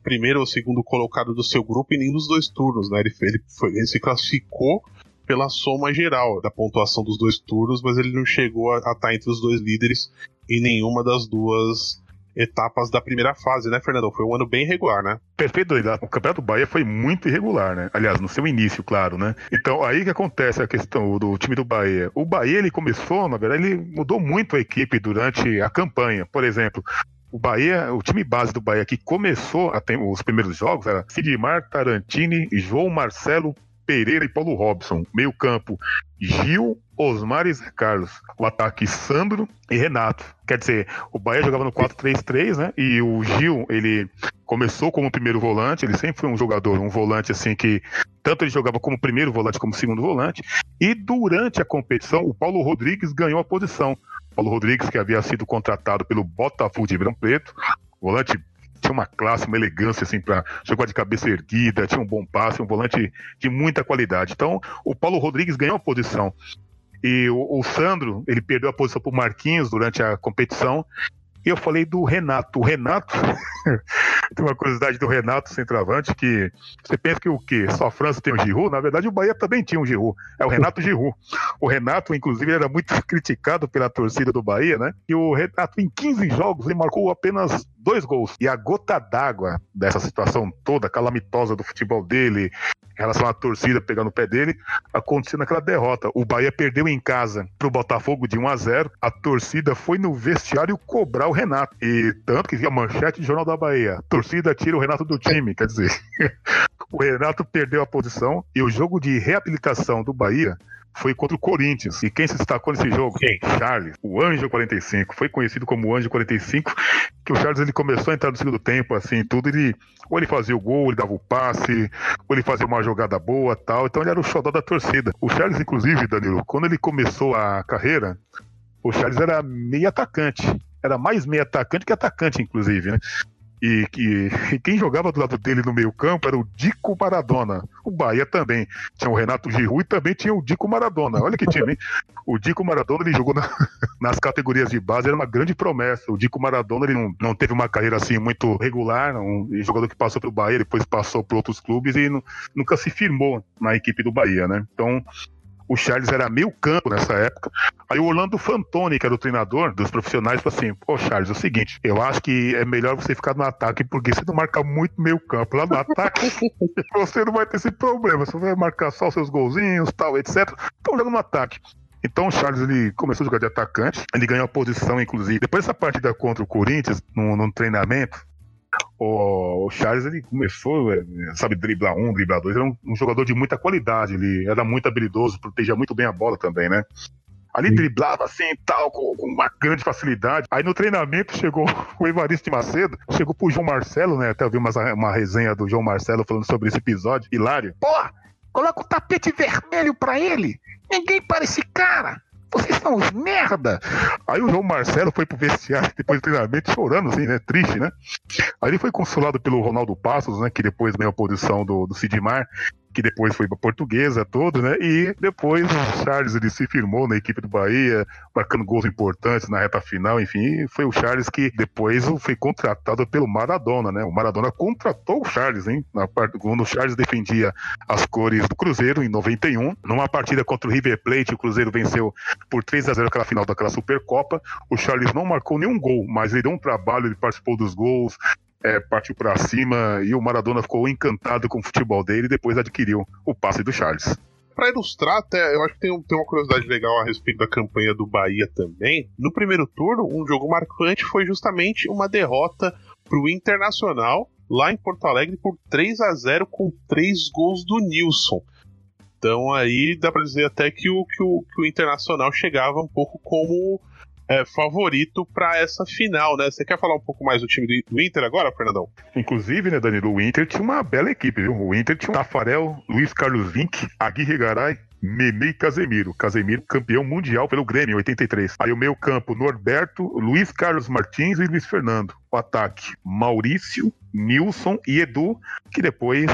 primeiro ou segundo colocado do seu grupo em nenhum dos dois turnos, né? Ele, ele, foi, ele se classificou pela soma geral da pontuação dos dois turnos, mas ele não chegou a, a estar entre os dois líderes em nenhuma das duas etapas da primeira fase, né, Fernando? Foi um ano bem irregular, né? Perfeito, O Campeonato do Bahia foi muito irregular, né? Aliás, no seu início, claro, né? Então, aí que acontece a questão do time do Bahia. O Bahia, ele começou, na verdade, ele mudou muito a equipe durante a campanha. Por exemplo, o Bahia, o time base do Bahia que começou ter, os primeiros jogos era Sidmar, Tarantini, João Marcelo, Pereira e Paulo Robson. Meio campo, Gil, Osmar e Zé Carlos. O ataque, Sandro e Renato. Quer dizer, o Bahia jogava no 4-3-3, né? E o Gil, ele começou como primeiro volante. Ele sempre foi um jogador, um volante assim que tanto ele jogava como primeiro volante como segundo volante. E durante a competição, o Paulo Rodrigues ganhou a posição. Paulo Rodrigues, que havia sido contratado pelo Botafogo de Ribeirão Preto, volante tinha uma classe, uma elegância assim para jogar de cabeça erguida, tinha um bom passe, um volante de muita qualidade. Então, o Paulo Rodrigues ganhou a posição. E o, o Sandro, ele perdeu a posição para o Marquinhos durante a competição. Eu falei do Renato. O Renato, tem uma curiosidade do Renato, centroavante, que você pensa que o quê? Só a França tem o Giroud? Na verdade, o Bahia também tinha um Giroud. É o Renato Giroud. O Renato, inclusive, era muito criticado pela torcida do Bahia, né? E o Renato, em 15 jogos, ele marcou apenas dois gols. E a gota d'água dessa situação toda, calamitosa do futebol dele, em relação à torcida pegando o pé dele, aconteceu naquela derrota. O Bahia perdeu em casa pro Botafogo de 1 a 0 A torcida foi no vestiário cobrar o Renato. E tanto que a manchete de Jornal da Bahia: torcida tira o Renato do time. Quer dizer, o Renato perdeu a posição e o jogo de reabilitação do Bahia foi contra o Corinthians. E quem se destacou nesse jogo? Quem? Charles, o Anjo 45. Foi conhecido como Anjo 45, que o Charles ele começou a entrar no segundo tempo, assim, tudo. Ele, ou ele fazia o gol, ele dava o passe, ou ele fazia uma jogada boa tal. Então ele era o xodó da torcida. O Charles, inclusive, Danilo, quando ele começou a carreira, o Charles era meio atacante. Era mais meio atacante que atacante, inclusive, né? E, e, e, quem jogava do lado dele no meio campo era o Dico Maradona. O Bahia também. Tinha o Renato Giroud e também tinha o Dico Maradona. Olha que time, hein? O Dico Maradona, ele jogou na, nas categorias de base, era uma grande promessa. O Dico Maradona, ele não, não teve uma carreira assim muito regular, e jogador que passou pelo Bahia, depois passou por outros clubes e não, nunca se firmou na equipe do Bahia, né? Então, o Charles era meio campo nessa época. Aí o Orlando Fantoni, que era o treinador dos profissionais, falou assim: Pô, Charles, é o seguinte, eu acho que é melhor você ficar no ataque, porque você não marca muito meio campo. Lá no ataque, você não vai ter esse problema. Você vai marcar só seus golzinhos, tal, etc. Então joga no ataque. Então o Charles ele começou a jogar de atacante, ele ganhou a posição, inclusive. Depois dessa partida contra o Corinthians, num, treinamento, o, Charles ele começou, é, sabe, driblar um, driblar dois. Era um, um, jogador de muita qualidade, ele era muito habilidoso, protegia muito bem a bola também, né? Ali Sim. driblava assim tal, com, com, uma grande facilidade. Aí no treinamento chegou o Evaristo de Macedo, chegou pro João Marcelo, né? Até eu vi uma, uma resenha do João Marcelo falando sobre esse episódio. Hilário. Pô, coloca o tapete vermelho pra ele. Ninguém para esse cara vocês são os merda! Aí o João Marcelo foi pro vestiário depois do treinamento chorando, assim, né? Triste, né? Aí ele foi consolado pelo Ronaldo Passos, né? Que depois ganhou a posição do, do Sidmar que depois foi para portuguesa todo, né? E depois o Charles ele se firmou na equipe do Bahia, marcando gols importantes na reta final, enfim, foi o Charles que depois foi contratado pelo Maradona, né? O Maradona contratou o Charles, hein? Na parte, quando o Charles defendia as cores do Cruzeiro em 91, numa partida contra o River Plate, o Cruzeiro venceu por 3 a 0 aquela final daquela Supercopa. O Charles não marcou nenhum gol, mas ele deu um trabalho, ele participou dos gols, é, partiu para cima e o Maradona ficou encantado com o futebol dele e depois adquiriu o passe do Charles. Para ilustrar, até, eu acho que tem, tem uma curiosidade legal a respeito da campanha do Bahia também. No primeiro turno, um jogo marcante foi justamente uma derrota para o Internacional lá em Porto Alegre por 3 a 0 com três gols do Nilson. Então aí dá para dizer até que o, que o, que o Internacional chegava um pouco como é, favorito para essa final, né? Você quer falar um pouco mais do time do Inter agora, Fernandão? Inclusive, né, Danilo, o Inter tinha uma bela equipe, viu? O Inter tinha o Tafarel, Luiz Carlos Vinck, Aguirre Garay, Nenê e Casemiro. Casemiro campeão mundial pelo Grêmio em 83. Aí o meio campo, Norberto, Luiz Carlos Martins e Luiz Fernando. O ataque, Maurício, Nilson e Edu, que depois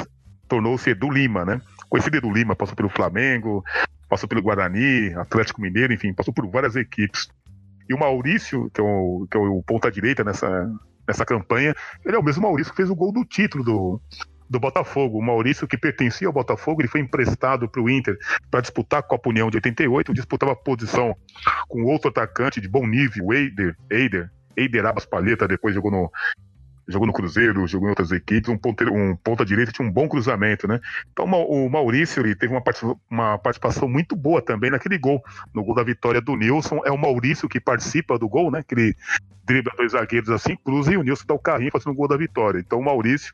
tornou-se Edu Lima, né? Conhecido Edu Lima, passou pelo Flamengo, passou pelo Guarani, Atlético Mineiro, enfim, passou por várias equipes. E o Maurício, que é o, que é o ponta-direita nessa, nessa campanha, ele é o mesmo Maurício que fez o gol do título do, do Botafogo. O Maurício, que pertencia ao Botafogo, ele foi emprestado para o Inter para disputar a Copa União de 88, disputava a posição com outro atacante de bom nível, o Eider, Eider, Eider Abas Palheta, depois jogou no, jogou no Cruzeiro, jogou em outras equipes, um, ponteiro, um ponta direita tinha um bom cruzamento, né? Então o Maurício ele teve uma, uma participação muito boa também naquele gol, no gol da vitória do Nilson. É o Maurício que participa do gol, né? Que ele dribla dois zagueiros assim, cruza e o Nilson dá o carrinho fazendo o gol da vitória. Então o Maurício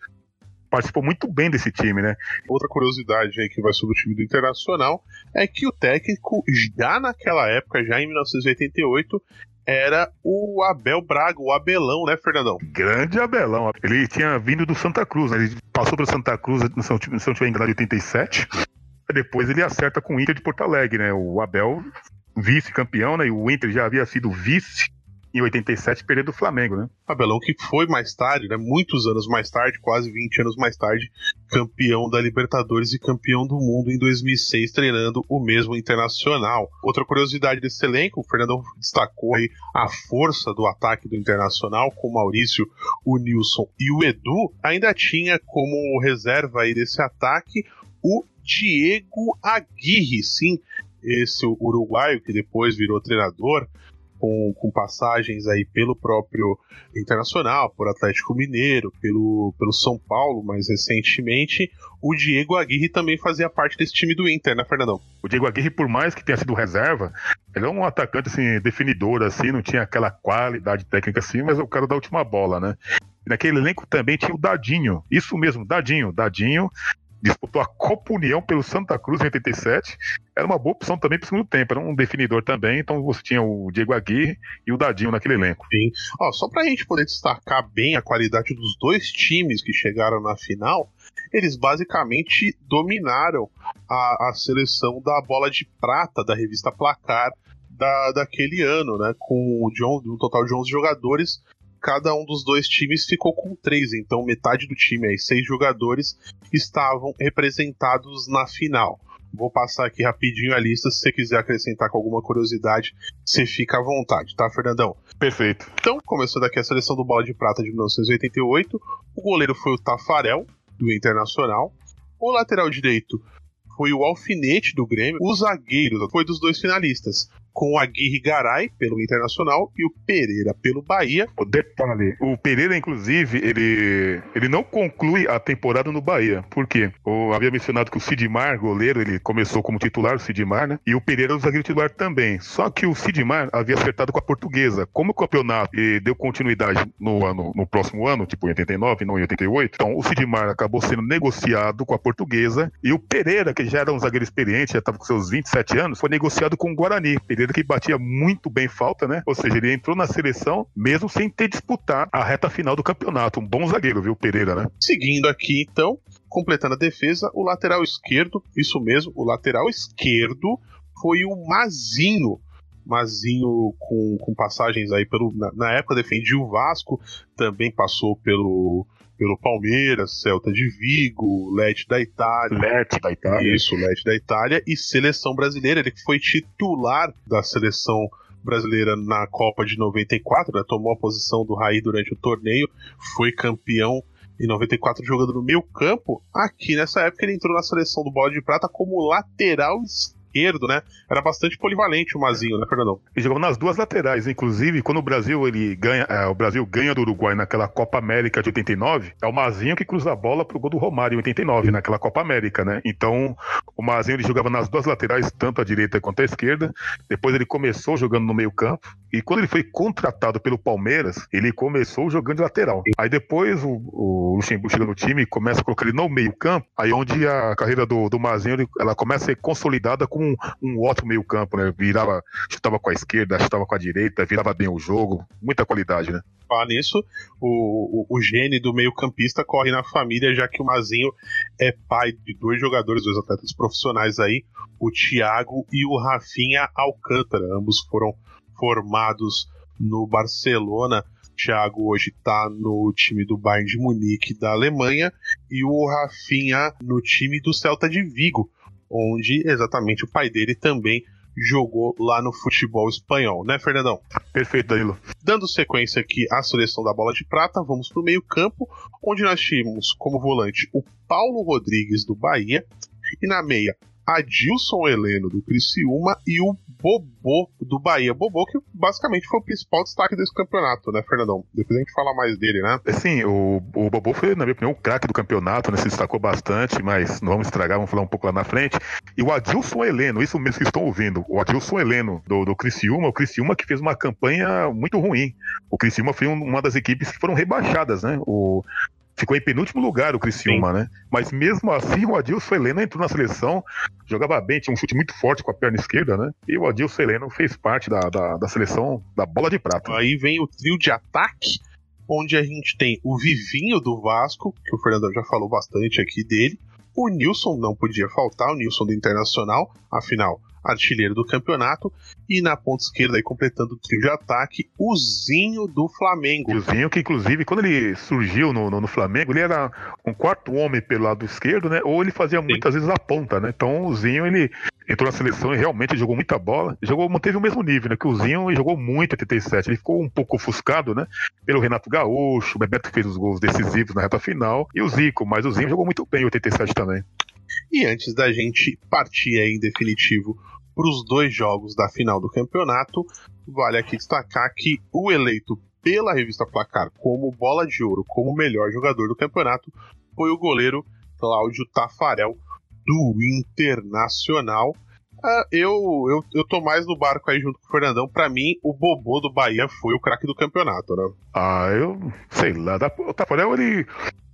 participou muito bem desse time, né? Outra curiosidade aí que vai sobre o time do Internacional é que o técnico já naquela época, já em 1988, era o Abel Braga, o Abelão, né, Fernandão? Grande Abelão. Ele tinha vindo do Santa Cruz, né? Ele passou pelo Santa Cruz, se não tiver enganado, em 87. Depois ele acerta com o Inter de Porto Alegre, né? O Abel, vice-campeão, né? E o Inter já havia sido vice em em 87 perder do Flamengo, né? Abelão que foi mais tarde, né, muitos anos mais tarde, quase 20 anos mais tarde, campeão da Libertadores e campeão do mundo em 2006, treinando o mesmo Internacional. Outra curiosidade desse elenco, o Fernandão destacou aí a força do ataque do Internacional com o Maurício, o Nilson e o Edu, ainda tinha como reserva aí desse ataque o Diego Aguirre, sim, esse uruguaio que depois virou treinador, com, com, passagens aí pelo próprio Internacional, por Atlético Mineiro, pelo, pelo São Paulo mais recentemente. O Diego Aguirre também fazia parte desse time do Inter, né, Fernandão? O Diego Aguirre, por mais que tenha sido reserva, ele é um atacante assim, definidor, assim, não tinha aquela qualidade técnica assim, mas é o cara da última bola, né? Naquele elenco também tinha o Dadinho, isso mesmo, Dadinho. Dadinho disputou a Copa União pelo Santa Cruz em 87. Era uma boa opção também para o segundo tempo, era um definidor também. Então você tinha o Diego Aguirre e o Dadinho naquele elenco. Sim. Ó, só para a gente poder destacar bem a qualidade dos dois times que chegaram na final, eles basicamente dominaram a, a seleção da bola de prata da revista Placar da, daquele ano, né? Com de um total de 11 jogadores, cada um dos dois times ficou com três, então metade do time, aí, seis jogadores, estavam representados na final. Vou passar aqui rapidinho a lista, se você quiser acrescentar com alguma curiosidade, você fica à vontade, tá, Fernandão? Perfeito. Então, começou daqui a seleção do Bola de Prata de 1988. O goleiro foi o Tafarel, do Internacional. O lateral direito foi o Alfinete, do Grêmio. O zagueiro foi dos dois finalistas com o Aguirre Garay pelo Internacional e o Pereira pelo Bahia. O detalhe, o Pereira, inclusive, ele, ele não conclui a temporada no Bahia. Por quê? Eu havia mencionado que o Sidmar, goleiro, ele começou como titular, o Sidmar, né? E o Pereira o zagueiro titular também. Só que o Sidmar havia acertado com a portuguesa. Como o campeonato deu continuidade no ano, no próximo ano, tipo em 89, não em 88, então o Sidmar acabou sendo negociado com a portuguesa e o Pereira, que já era um zagueiro experiente, já estava com seus 27 anos, foi negociado com o Guarani. Pereira que batia muito bem falta, né? Ou seja, ele entrou na seleção mesmo sem ter disputado a reta final do campeonato. Um bom zagueiro, viu, Pereira, né? Seguindo aqui, então, completando a defesa, o lateral esquerdo, isso mesmo, o lateral esquerdo foi o Mazinho. Mazinho com, com passagens aí pelo. Na, na época defendia o Vasco, também passou pelo pelo Palmeiras, Celta de Vigo, Lete da Itália. Lete da Itália. Isso, Lete da Itália e seleção brasileira. Ele foi titular da seleção brasileira na Copa de 94, né? tomou a posição do Raí durante o torneio, foi campeão em 94 jogando no meio campo. Aqui nessa época ele entrou na seleção do Bola de Prata como lateral esquerdo esquerdo, né? Era bastante polivalente o Mazinho, né, Fernandão? Ele jogava nas duas laterais, inclusive quando o Brasil ele ganha, é, o Brasil ganha do Uruguai naquela Copa América de 89, é o Mazinho que cruza a bola pro gol do Romário em 89, naquela Copa América, né? Então, o Mazinho ele jogava nas duas laterais, tanto a direita quanto a esquerda. Depois ele começou jogando no meio-campo e quando ele foi contratado pelo Palmeiras, ele começou jogando de lateral. Aí depois o, o Luxemburgo chega no time e começa a colocar ele no meio-campo, aí onde a carreira do, do Mazinho ela começa a ser consolidada com um, um ótimo meio-campo, né? Virava, chutava com a esquerda, chutava com a direita, virava bem o jogo, muita qualidade, né? Falar nisso, o, o, o gene do meio-campista corre na família, já que o Mazinho é pai de dois jogadores, dois atletas profissionais aí, o Thiago e o Rafinha Alcântara. Ambos foram formados no Barcelona. Thiago hoje está no time do Bayern de Munique da Alemanha e o Rafinha no time do Celta de Vigo, onde exatamente o pai dele também jogou lá no futebol espanhol, né, Fernandão? Perfeito, Danilo. Dando sequência aqui à seleção da bola de prata, vamos para o meio-campo, onde nós tínhamos como volante o Paulo Rodrigues do Bahia e na meia Adilson Heleno do Criciúma e o Bobô do Bahia. Bobô que basicamente foi o principal destaque desse campeonato, né, Fernandão? Depois a gente fala mais dele, né? É, sim, o, o Bobô foi, na minha opinião, o craque do campeonato, né? Se destacou bastante, mas não vamos estragar, vamos falar um pouco lá na frente. E o Adilson Heleno, isso mesmo que estão ouvindo, o Adilson Heleno do, do Criciúma, o Criciúma que fez uma campanha muito ruim. O Criciúma foi uma das equipes que foram rebaixadas, né? O, ficou em penúltimo lugar o Criciúma, Sim. né? Mas mesmo assim o Adilson Heleno entrou na seleção, jogava bem, tinha um chute muito forte com a perna esquerda, né? E o Adilson Heleno fez parte da, da, da seleção da bola de prata. Aí vem o trio de ataque, onde a gente tem o Vivinho do Vasco, que o Fernando já falou bastante aqui dele. O Nilson não podia faltar, o Nilson do Internacional, afinal, artilheiro do campeonato, e na ponta esquerda, aí, completando o trio de ataque, o Zinho do Flamengo. O Zinho, que inclusive, quando ele surgiu no, no, no, Flamengo, ele era um quarto homem pelo lado esquerdo, né? Ou ele fazia Sim. muitas vezes a ponta, né? Então o Zinho, ele entrou na seleção e realmente jogou muita bola. Jogou, manteve o mesmo nível, né? Que o Zinho jogou muito em 87. Ele ficou um pouco ofuscado, né? Pelo Renato Gaúcho, o Bebeto fez os gols decisivos na reta final, e o Zico, mas o Zinho jogou muito bem em 87 também. E antes da gente partir aí em definitivo para os dois jogos da final do campeonato, vale aqui destacar que o eleito pela revista Placar como bola de ouro, como melhor jogador do campeonato, foi o goleiro Cláudio Tafarel, do Internacional. Uh, eu, eu, eu tô mais no barco aí junto com o Fernandão. Pra mim, o Bobô do Bahia foi o craque do campeonato, né? Ah, eu sei lá. O Tafarel, ele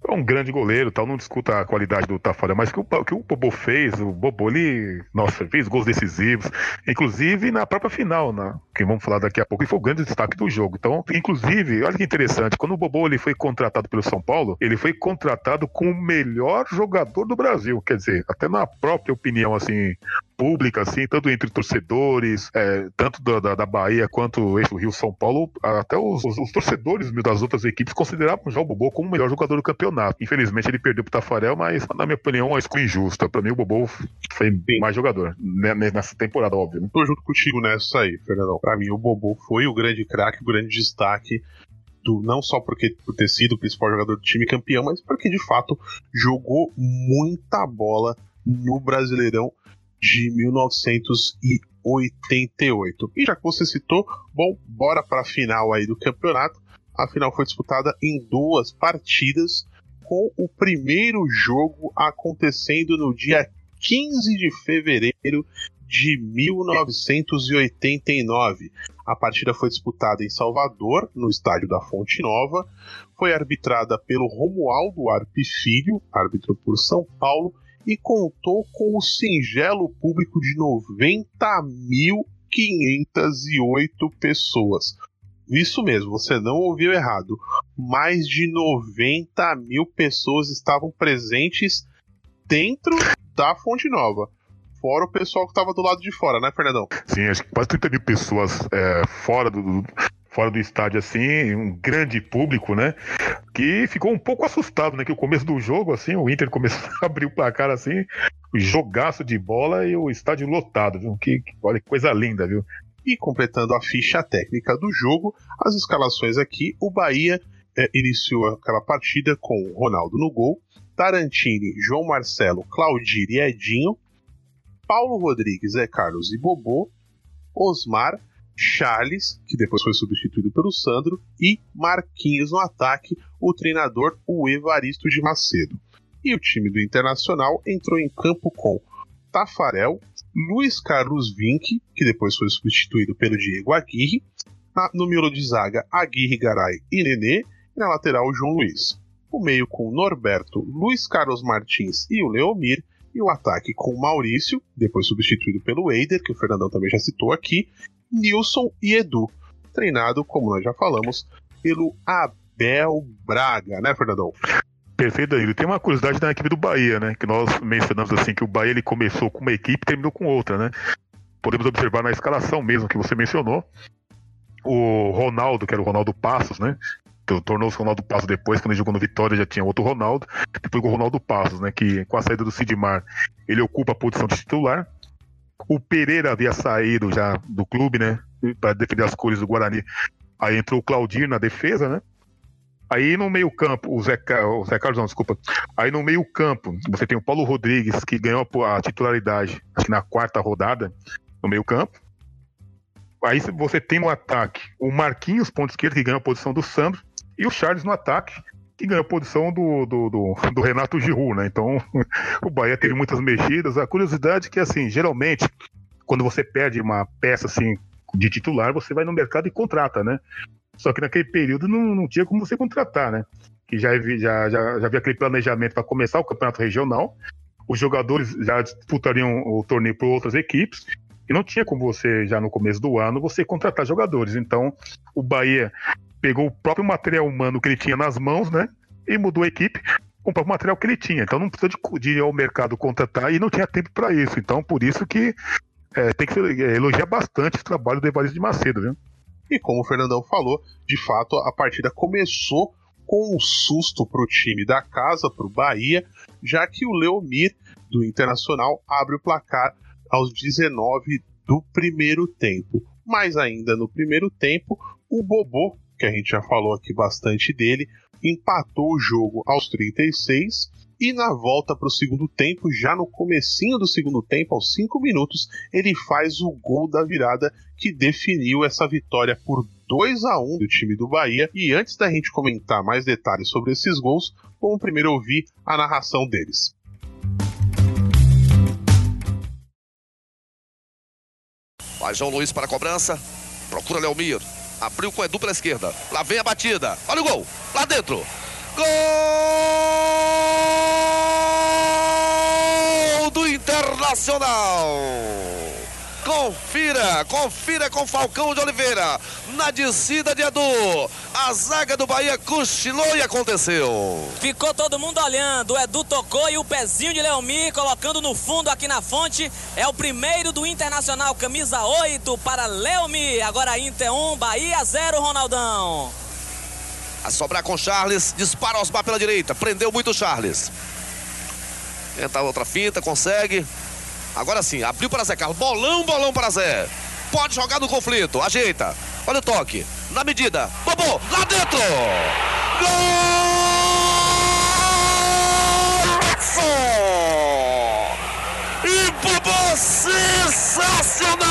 é um grande goleiro, tal, não discuta a qualidade do Tafarel, mas que o, que o Bobo fez, o Bobo ele, nossa, fez gols decisivos, inclusive na própria final, né, que vamos falar daqui a pouco, e foi o grande destaque do jogo. Então, inclusive, olha que interessante, quando o Bobo ele foi contratado pelo São Paulo, ele foi contratado como o melhor jogador do Brasil, quer dizer, até na própria opinião assim pública, assim, tanto entre torcedores, é, tanto da, da, da, Bahia quanto esse Rio São Paulo, até os, os, os torcedores das outras equipes consideravam já o Bobo como o melhor jogador do campeonato. Infelizmente ele perdeu pro Tafarel, mas na minha opinião é uma escolha injusta. Pra mim o Bobo foi Sim. mais jogador né, nessa temporada, óbvio. Né? Tô junto contigo nessa aí, Fernandão. Pra mim o Bobo foi o grande craque, o grande destaque do, não só porque por ter sido o principal jogador do time campeão, mas porque de fato jogou muita bola no Brasileirão de 1988. E já que você citou, bom, bora para a final aí do campeonato. A final foi disputada em duas partidas, com o primeiro jogo acontecendo no dia 15 de fevereiro de 1989. A partida foi disputada em Salvador, no estádio da Fonte Nova. Foi arbitrada pelo Romualdo Arpe Filho, árbitro por São Paulo, e contou com o singelo público de 90.508 pessoas. Isso mesmo, você não ouviu errado. Mais de 90 mil pessoas estavam presentes dentro da Fonte Nova. Fora o pessoal que estava do lado de fora, né, Fernandão? Sim, acho que quase 30 mil pessoas é, fora do, fora do estádio assim, um grande público, né? Que ficou um pouco assustado, né? Que o começo do jogo, assim, o Inter começou a abrir o placar assim, jogaço de bola e o estádio lotado, viu? Que, que olha que coisa linda, viu? E completando a ficha técnica do jogo, as escalações aqui, o Bahia é, iniciou aquela partida com Ronaldo no gol, Tarantini, João Marcelo, Claudir e Edinho, Paulo Rodrigues, Zé Carlos e Bobô, Osmar, Charles, que depois foi substituído pelo Sandro, e Marquinhos no ataque, o treinador, o Evaristo de Macedo. E o time do Internacional entrou em campo com Tafarel, Luiz Carlos Vinck, que depois foi substituído pelo Diego Aguirre, na, no miolo de zaga Aguirre Garay e Nenê, e na lateral João Luiz. O meio com Norberto, Luiz Carlos Martins e o Leomir, e o ataque com Maurício, depois substituído pelo Eider, que o Fernandão também já citou aqui, Nilson e Edu, treinado, como nós já falamos, pelo Abel Braga, né, Fernandão? Perfeito, Danilo. Tem uma curiosidade da equipe do Bahia, né? Que nós mencionamos assim que o Bahia ele começou com uma equipe e terminou com outra, né? Podemos observar na escalação mesmo que você mencionou. O Ronaldo, que era o Ronaldo Passos, né? Tornou-se Ronaldo Passos depois, quando ele jogou no Vitória já tinha outro Ronaldo. Depois o Ronaldo Passos, né? Que com a saída do Sidmar ele ocupa a posição de titular. O Pereira havia saído já do clube, né? Para defender as cores do Guarani. Aí entrou o Claudir na defesa, né? Aí no meio-campo, o Zé, o Zé Carlos, não, desculpa. Aí no meio-campo, você tem o Paulo Rodrigues, que ganhou a titularidade, acho que na quarta rodada, no meio-campo. Aí você tem no ataque o Marquinhos, ponto esquerdo, que ganhou a posição do Sandro, e o Charles no ataque, que ganhou a posição do, do, do, do Renato Giroud, né? Então, o Bahia teve muitas mexidas. A curiosidade é que, assim, geralmente, quando você perde uma peça, assim, de titular, você vai no mercado e contrata, né? Só que naquele período não, não tinha como você contratar, né? Que já, já, já, já havia aquele planejamento para começar o campeonato regional, os jogadores já disputariam o torneio por outras equipes, e não tinha como você, já no começo do ano, você contratar jogadores. Então, o Bahia pegou o próprio material humano que ele tinha nas mãos, né? E mudou a equipe com o próprio material que ele tinha. Então não precisou de, ir ao mercado contratar e não tinha tempo para isso. Então, por isso que é, tem que é, elogiar bastante o trabalho do Evaristo de Macedo, viu? E como o Fernandão falou, de fato a partida começou com um susto para o time da casa, para o Bahia, já que o Leomir do Internacional abre o placar aos 19 do primeiro tempo. Mais ainda no primeiro tempo, o Bobô, que a gente já falou aqui bastante dele, empatou o jogo aos 36 e na volta para o segundo tempo, já no comecinho do segundo tempo, aos 5 minutos, ele faz o gol da virada que definiu essa vitória por 2 a 1 do time do Bahia. E antes da gente comentar mais detalhes sobre esses gols, vamos primeiro ouvir a narração deles. Vai João Luiz para a cobrança. Procura Leomir. Abriu com Edu pela esquerda. Lá vem a batida. Olha o gol. Lá dentro. Gol do Internacional. Confira, confira com Falcão de Oliveira. Na descida de Edu. A zaga do Bahia cochilou e aconteceu. Ficou todo mundo olhando. O Edu tocou e o pezinho de Leomir colocando no fundo aqui na fonte. É o primeiro do Internacional, camisa 8 para Leomir. Agora Inter 1, Bahia 0, Ronaldão. A sobrar com Charles, dispara Osmar pela direita. Prendeu muito o Charles. Tenta outra finta, consegue. Agora sim, abriu para Zé Carlos. Bolão, bolão para Zé. Pode jogar no conflito. Ajeita. Olha o toque. Na medida. Bobô, lá dentro. Gol! E Bobô sensacional!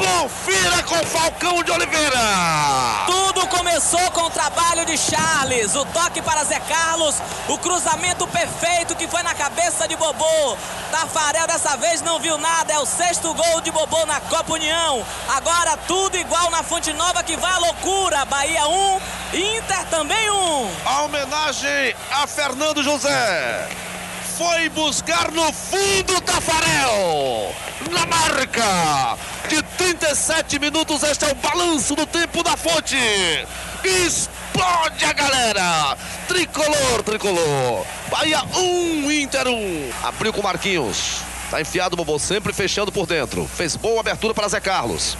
Confira com Falcão de Oliveira. Tudo começou com o trabalho de Charles. O toque para Zé Carlos. O cruzamento perfeito que foi na cabeça de Bobô. Tafarel dessa vez não viu nada. É o sexto gol de Bobô na Copa União. Agora tudo igual na Fonte Nova que vai à loucura. Bahia 1, Inter também 1. A homenagem a Fernando José foi buscar no fundo Tafarel. Na marca de 37 minutos, este é o balanço do tempo da fonte. Explode a galera. Tricolor, tricolor. Bahia 1, Inter 1. Abriu com Marquinhos. Tá enfiado o Bobô, sempre fechando por dentro. Fez boa abertura para Zé Carlos.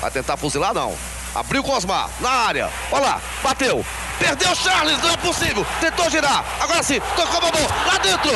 Vai tentar fuzilar, não. Abriu com Osmar, na área. Olha lá, bateu. Perdeu Charles, não é possível. Tentou girar. Agora sim, tocou o Bobô. Lá dentro.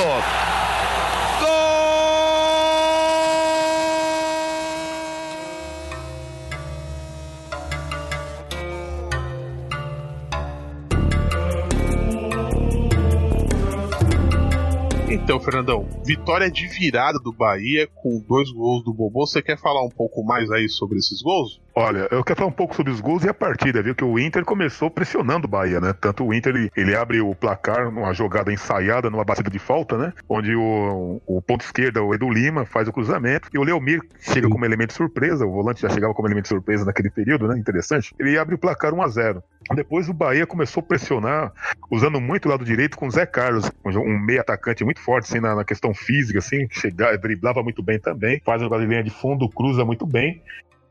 Então, Fernandão, vitória de virada do Bahia com dois gols do Bobô. Você quer falar um pouco mais aí sobre esses gols? Olha, eu quero falar um pouco sobre os gols e a partida, viu? Que o Inter começou pressionando o Bahia, né? Tanto o Inter, ele, ele abre o placar numa jogada ensaiada, numa batida de falta, né? Onde o, o ponto esquerda, o Edu Lima, faz o cruzamento e o Leomir chega como elemento surpresa, o volante já chegava como elemento surpresa naquele período, né? Interessante. Ele abre o placar 1 a 0 Depois o Bahia começou a pressionar, usando muito o lado direito com o Zé Carlos, um meio atacante muito forte, assim, na, na questão física, assim, chegava, driblava muito bem também, faz a jogada de linha de fundo, cruza muito bem.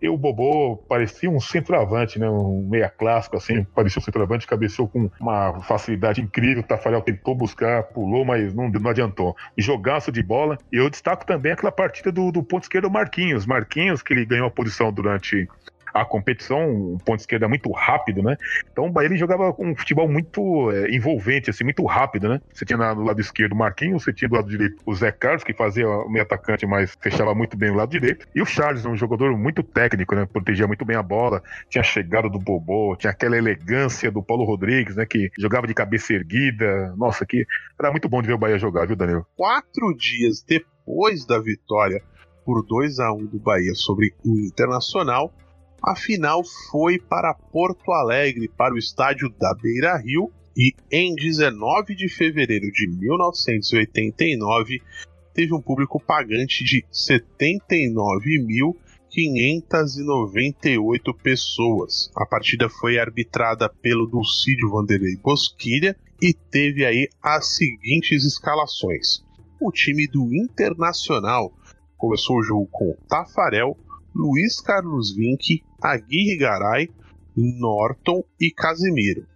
E o Bobô parecia um centroavante, né? Um meia clássico, assim, parecia um centroavante, cabeceou com uma facilidade incrível. O Tafarel tentou buscar, pulou, mas não, não adiantou. Jogaço de bola. E eu destaco também aquela partida do, do ponto esquerdo Marquinhos. Marquinhos, que ele ganhou a posição durante a competição, um ponto esquerda muito rápido, né? Então o Bahia ele jogava um futebol muito é, envolvente, assim, muito rápido, né? Você tinha do lado esquerdo o Marquinhos, você tinha do lado direito o Zé Carlos, que fazia o meio atacante, mas fechava muito bem o lado direito, e o Charles, um jogador muito técnico, né? Protegia muito bem a bola, tinha a chegada do Bobô, tinha aquela elegância do Paulo Rodrigues, né? Que jogava de cabeça erguida. Nossa, que era muito bom de ver o Bahia jogar, viu, Daniel? Quatro dias depois da vitória por 2 a 1 do Bahia sobre o Internacional, a final foi para Porto Alegre, para o estádio da Beira Rio, e em 19 de fevereiro de 1989 teve um público pagante de 79.598 pessoas. A partida foi arbitrada pelo Dulcídio Vanderlei Bosquilha e teve aí as seguintes escalações. O time do Internacional começou o jogo com Tafarel, Luiz Carlos Vinck, Aguirre Garay, Norton e Casimiro.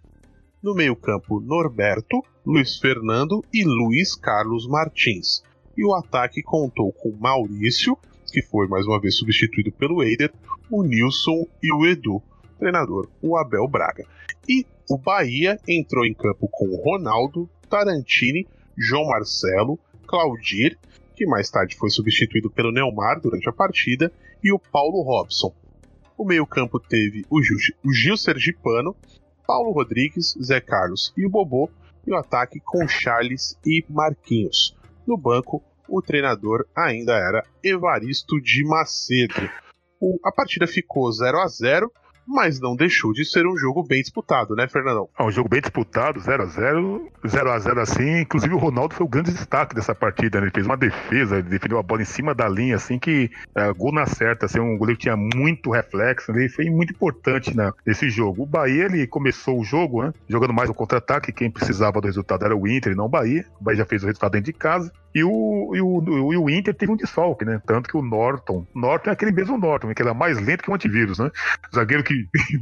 No meio-campo, Norberto, Luiz Fernando e Luiz Carlos Martins. E o ataque contou com Maurício, que foi mais uma vez substituído pelo Eider, o Nilson e o Edu, treinador o Abel Braga. E o Bahia entrou em campo com Ronaldo, Tarantini, João Marcelo, Claudir, que mais tarde foi substituído pelo Neymar durante a partida, e o Paulo Robson. O meio-campo teve o Gil, o Gil Sergipano, Paulo Rodrigues, Zé Carlos e o Bobô, e o ataque com Charles e Marquinhos. No banco, o treinador ainda era Evaristo de Macedo. O, a partida ficou 0 a 0 mas não deixou de ser um jogo bem disputado, né, Fernandão? É um jogo bem disputado, 0 a 0 0 a 0 assim. Inclusive o Ronaldo foi o grande destaque dessa partida, né? Ele fez uma defesa, ele defendeu a bola em cima da linha, assim, que é, gol na certa, assim, um goleiro que tinha muito reflexo, ele foi muito importante né, nesse jogo. O Bahia, ele começou o jogo, né? Jogando mais no contra-ataque, quem precisava do resultado era o Inter não o Bahia. O Bahia já fez o resultado dentro de casa. E o, e o, e o Inter teve um desfalque, né? Tanto que o Norton. Norton é aquele mesmo Norton, que ele é mais lento que o antivírus, né? Zagueiro que. o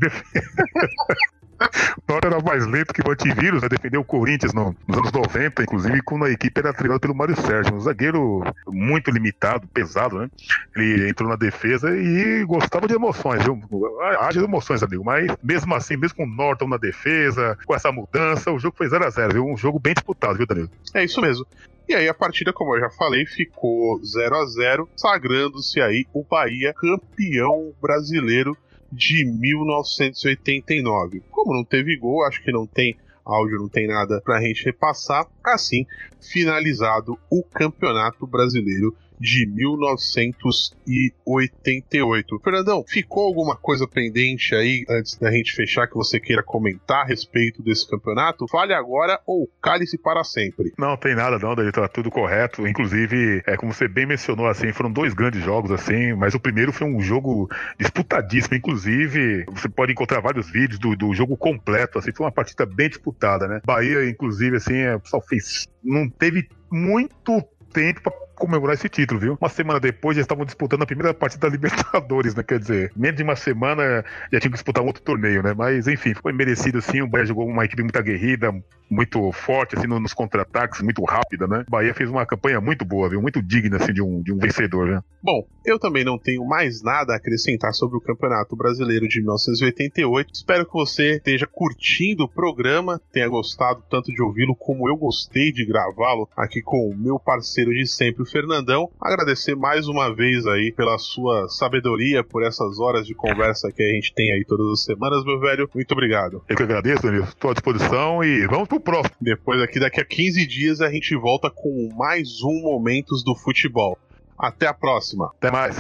Norton era mais lento que o antivírus, né? Defendeu o Corinthians no, nos anos 90, inclusive, quando a equipe era treinada pelo Mário Sérgio. Um zagueiro muito limitado, pesado, né? Ele entrou na defesa e gostava de emoções, viu? Haja emoções, amigo. Mas mesmo assim, mesmo com o Norton na defesa, com essa mudança, o jogo foi 0x0, viu? Um jogo bem disputado, viu, Danilo? É isso mesmo. E aí a partida, como eu já falei, ficou 0 a 0 sagrando-se aí o Bahia campeão brasileiro de 1989. Como não teve gol, acho que não tem áudio, não tem nada pra gente repassar. Assim, finalizado o Campeonato Brasileiro de 1988. Fernandão, ficou alguma coisa pendente aí antes da gente fechar que você queira comentar a respeito desse campeonato? Fale agora ou cale-se para sempre. Não, tem nada não, David, tá tudo correto. Inclusive, é como você bem mencionou assim, foram dois grandes jogos assim, mas o primeiro foi um jogo disputadíssimo, inclusive, você pode encontrar vários vídeos do, do jogo completo, assim, foi uma partida bem disputada, né? Bahia, inclusive, assim, é, o pessoal fez não teve muito tempo para comemorar esse título, viu? Uma semana depois já estavam disputando a primeira partida da Libertadores, né? Quer dizer, menos de uma semana já tinham que disputar um outro torneio, né? Mas enfim, foi merecido sim. O Bahia jogou uma equipe muito aguerrida, muito forte, assim, nos contra-ataques, muito rápida, né? O Bahia fez uma campanha muito boa, viu? Muito digna, assim, de um, de um vencedor, né? Bom, eu também não tenho mais nada a acrescentar sobre o Campeonato Brasileiro de 1988. Espero que você esteja curtindo o programa, tenha gostado tanto de ouvi-lo como eu gostei de gravá-lo aqui com o meu parceiro de sempre, Fernandão. Agradecer mais uma vez aí pela sua sabedoria, por essas horas de conversa que a gente tem aí todas as semanas, meu velho. Muito obrigado. Eu que agradeço, Danilo. Estou à disposição e vamos pro próximo. Depois aqui, daqui a 15 dias, a gente volta com mais um Momentos do Futebol. Até a próxima. Até mais.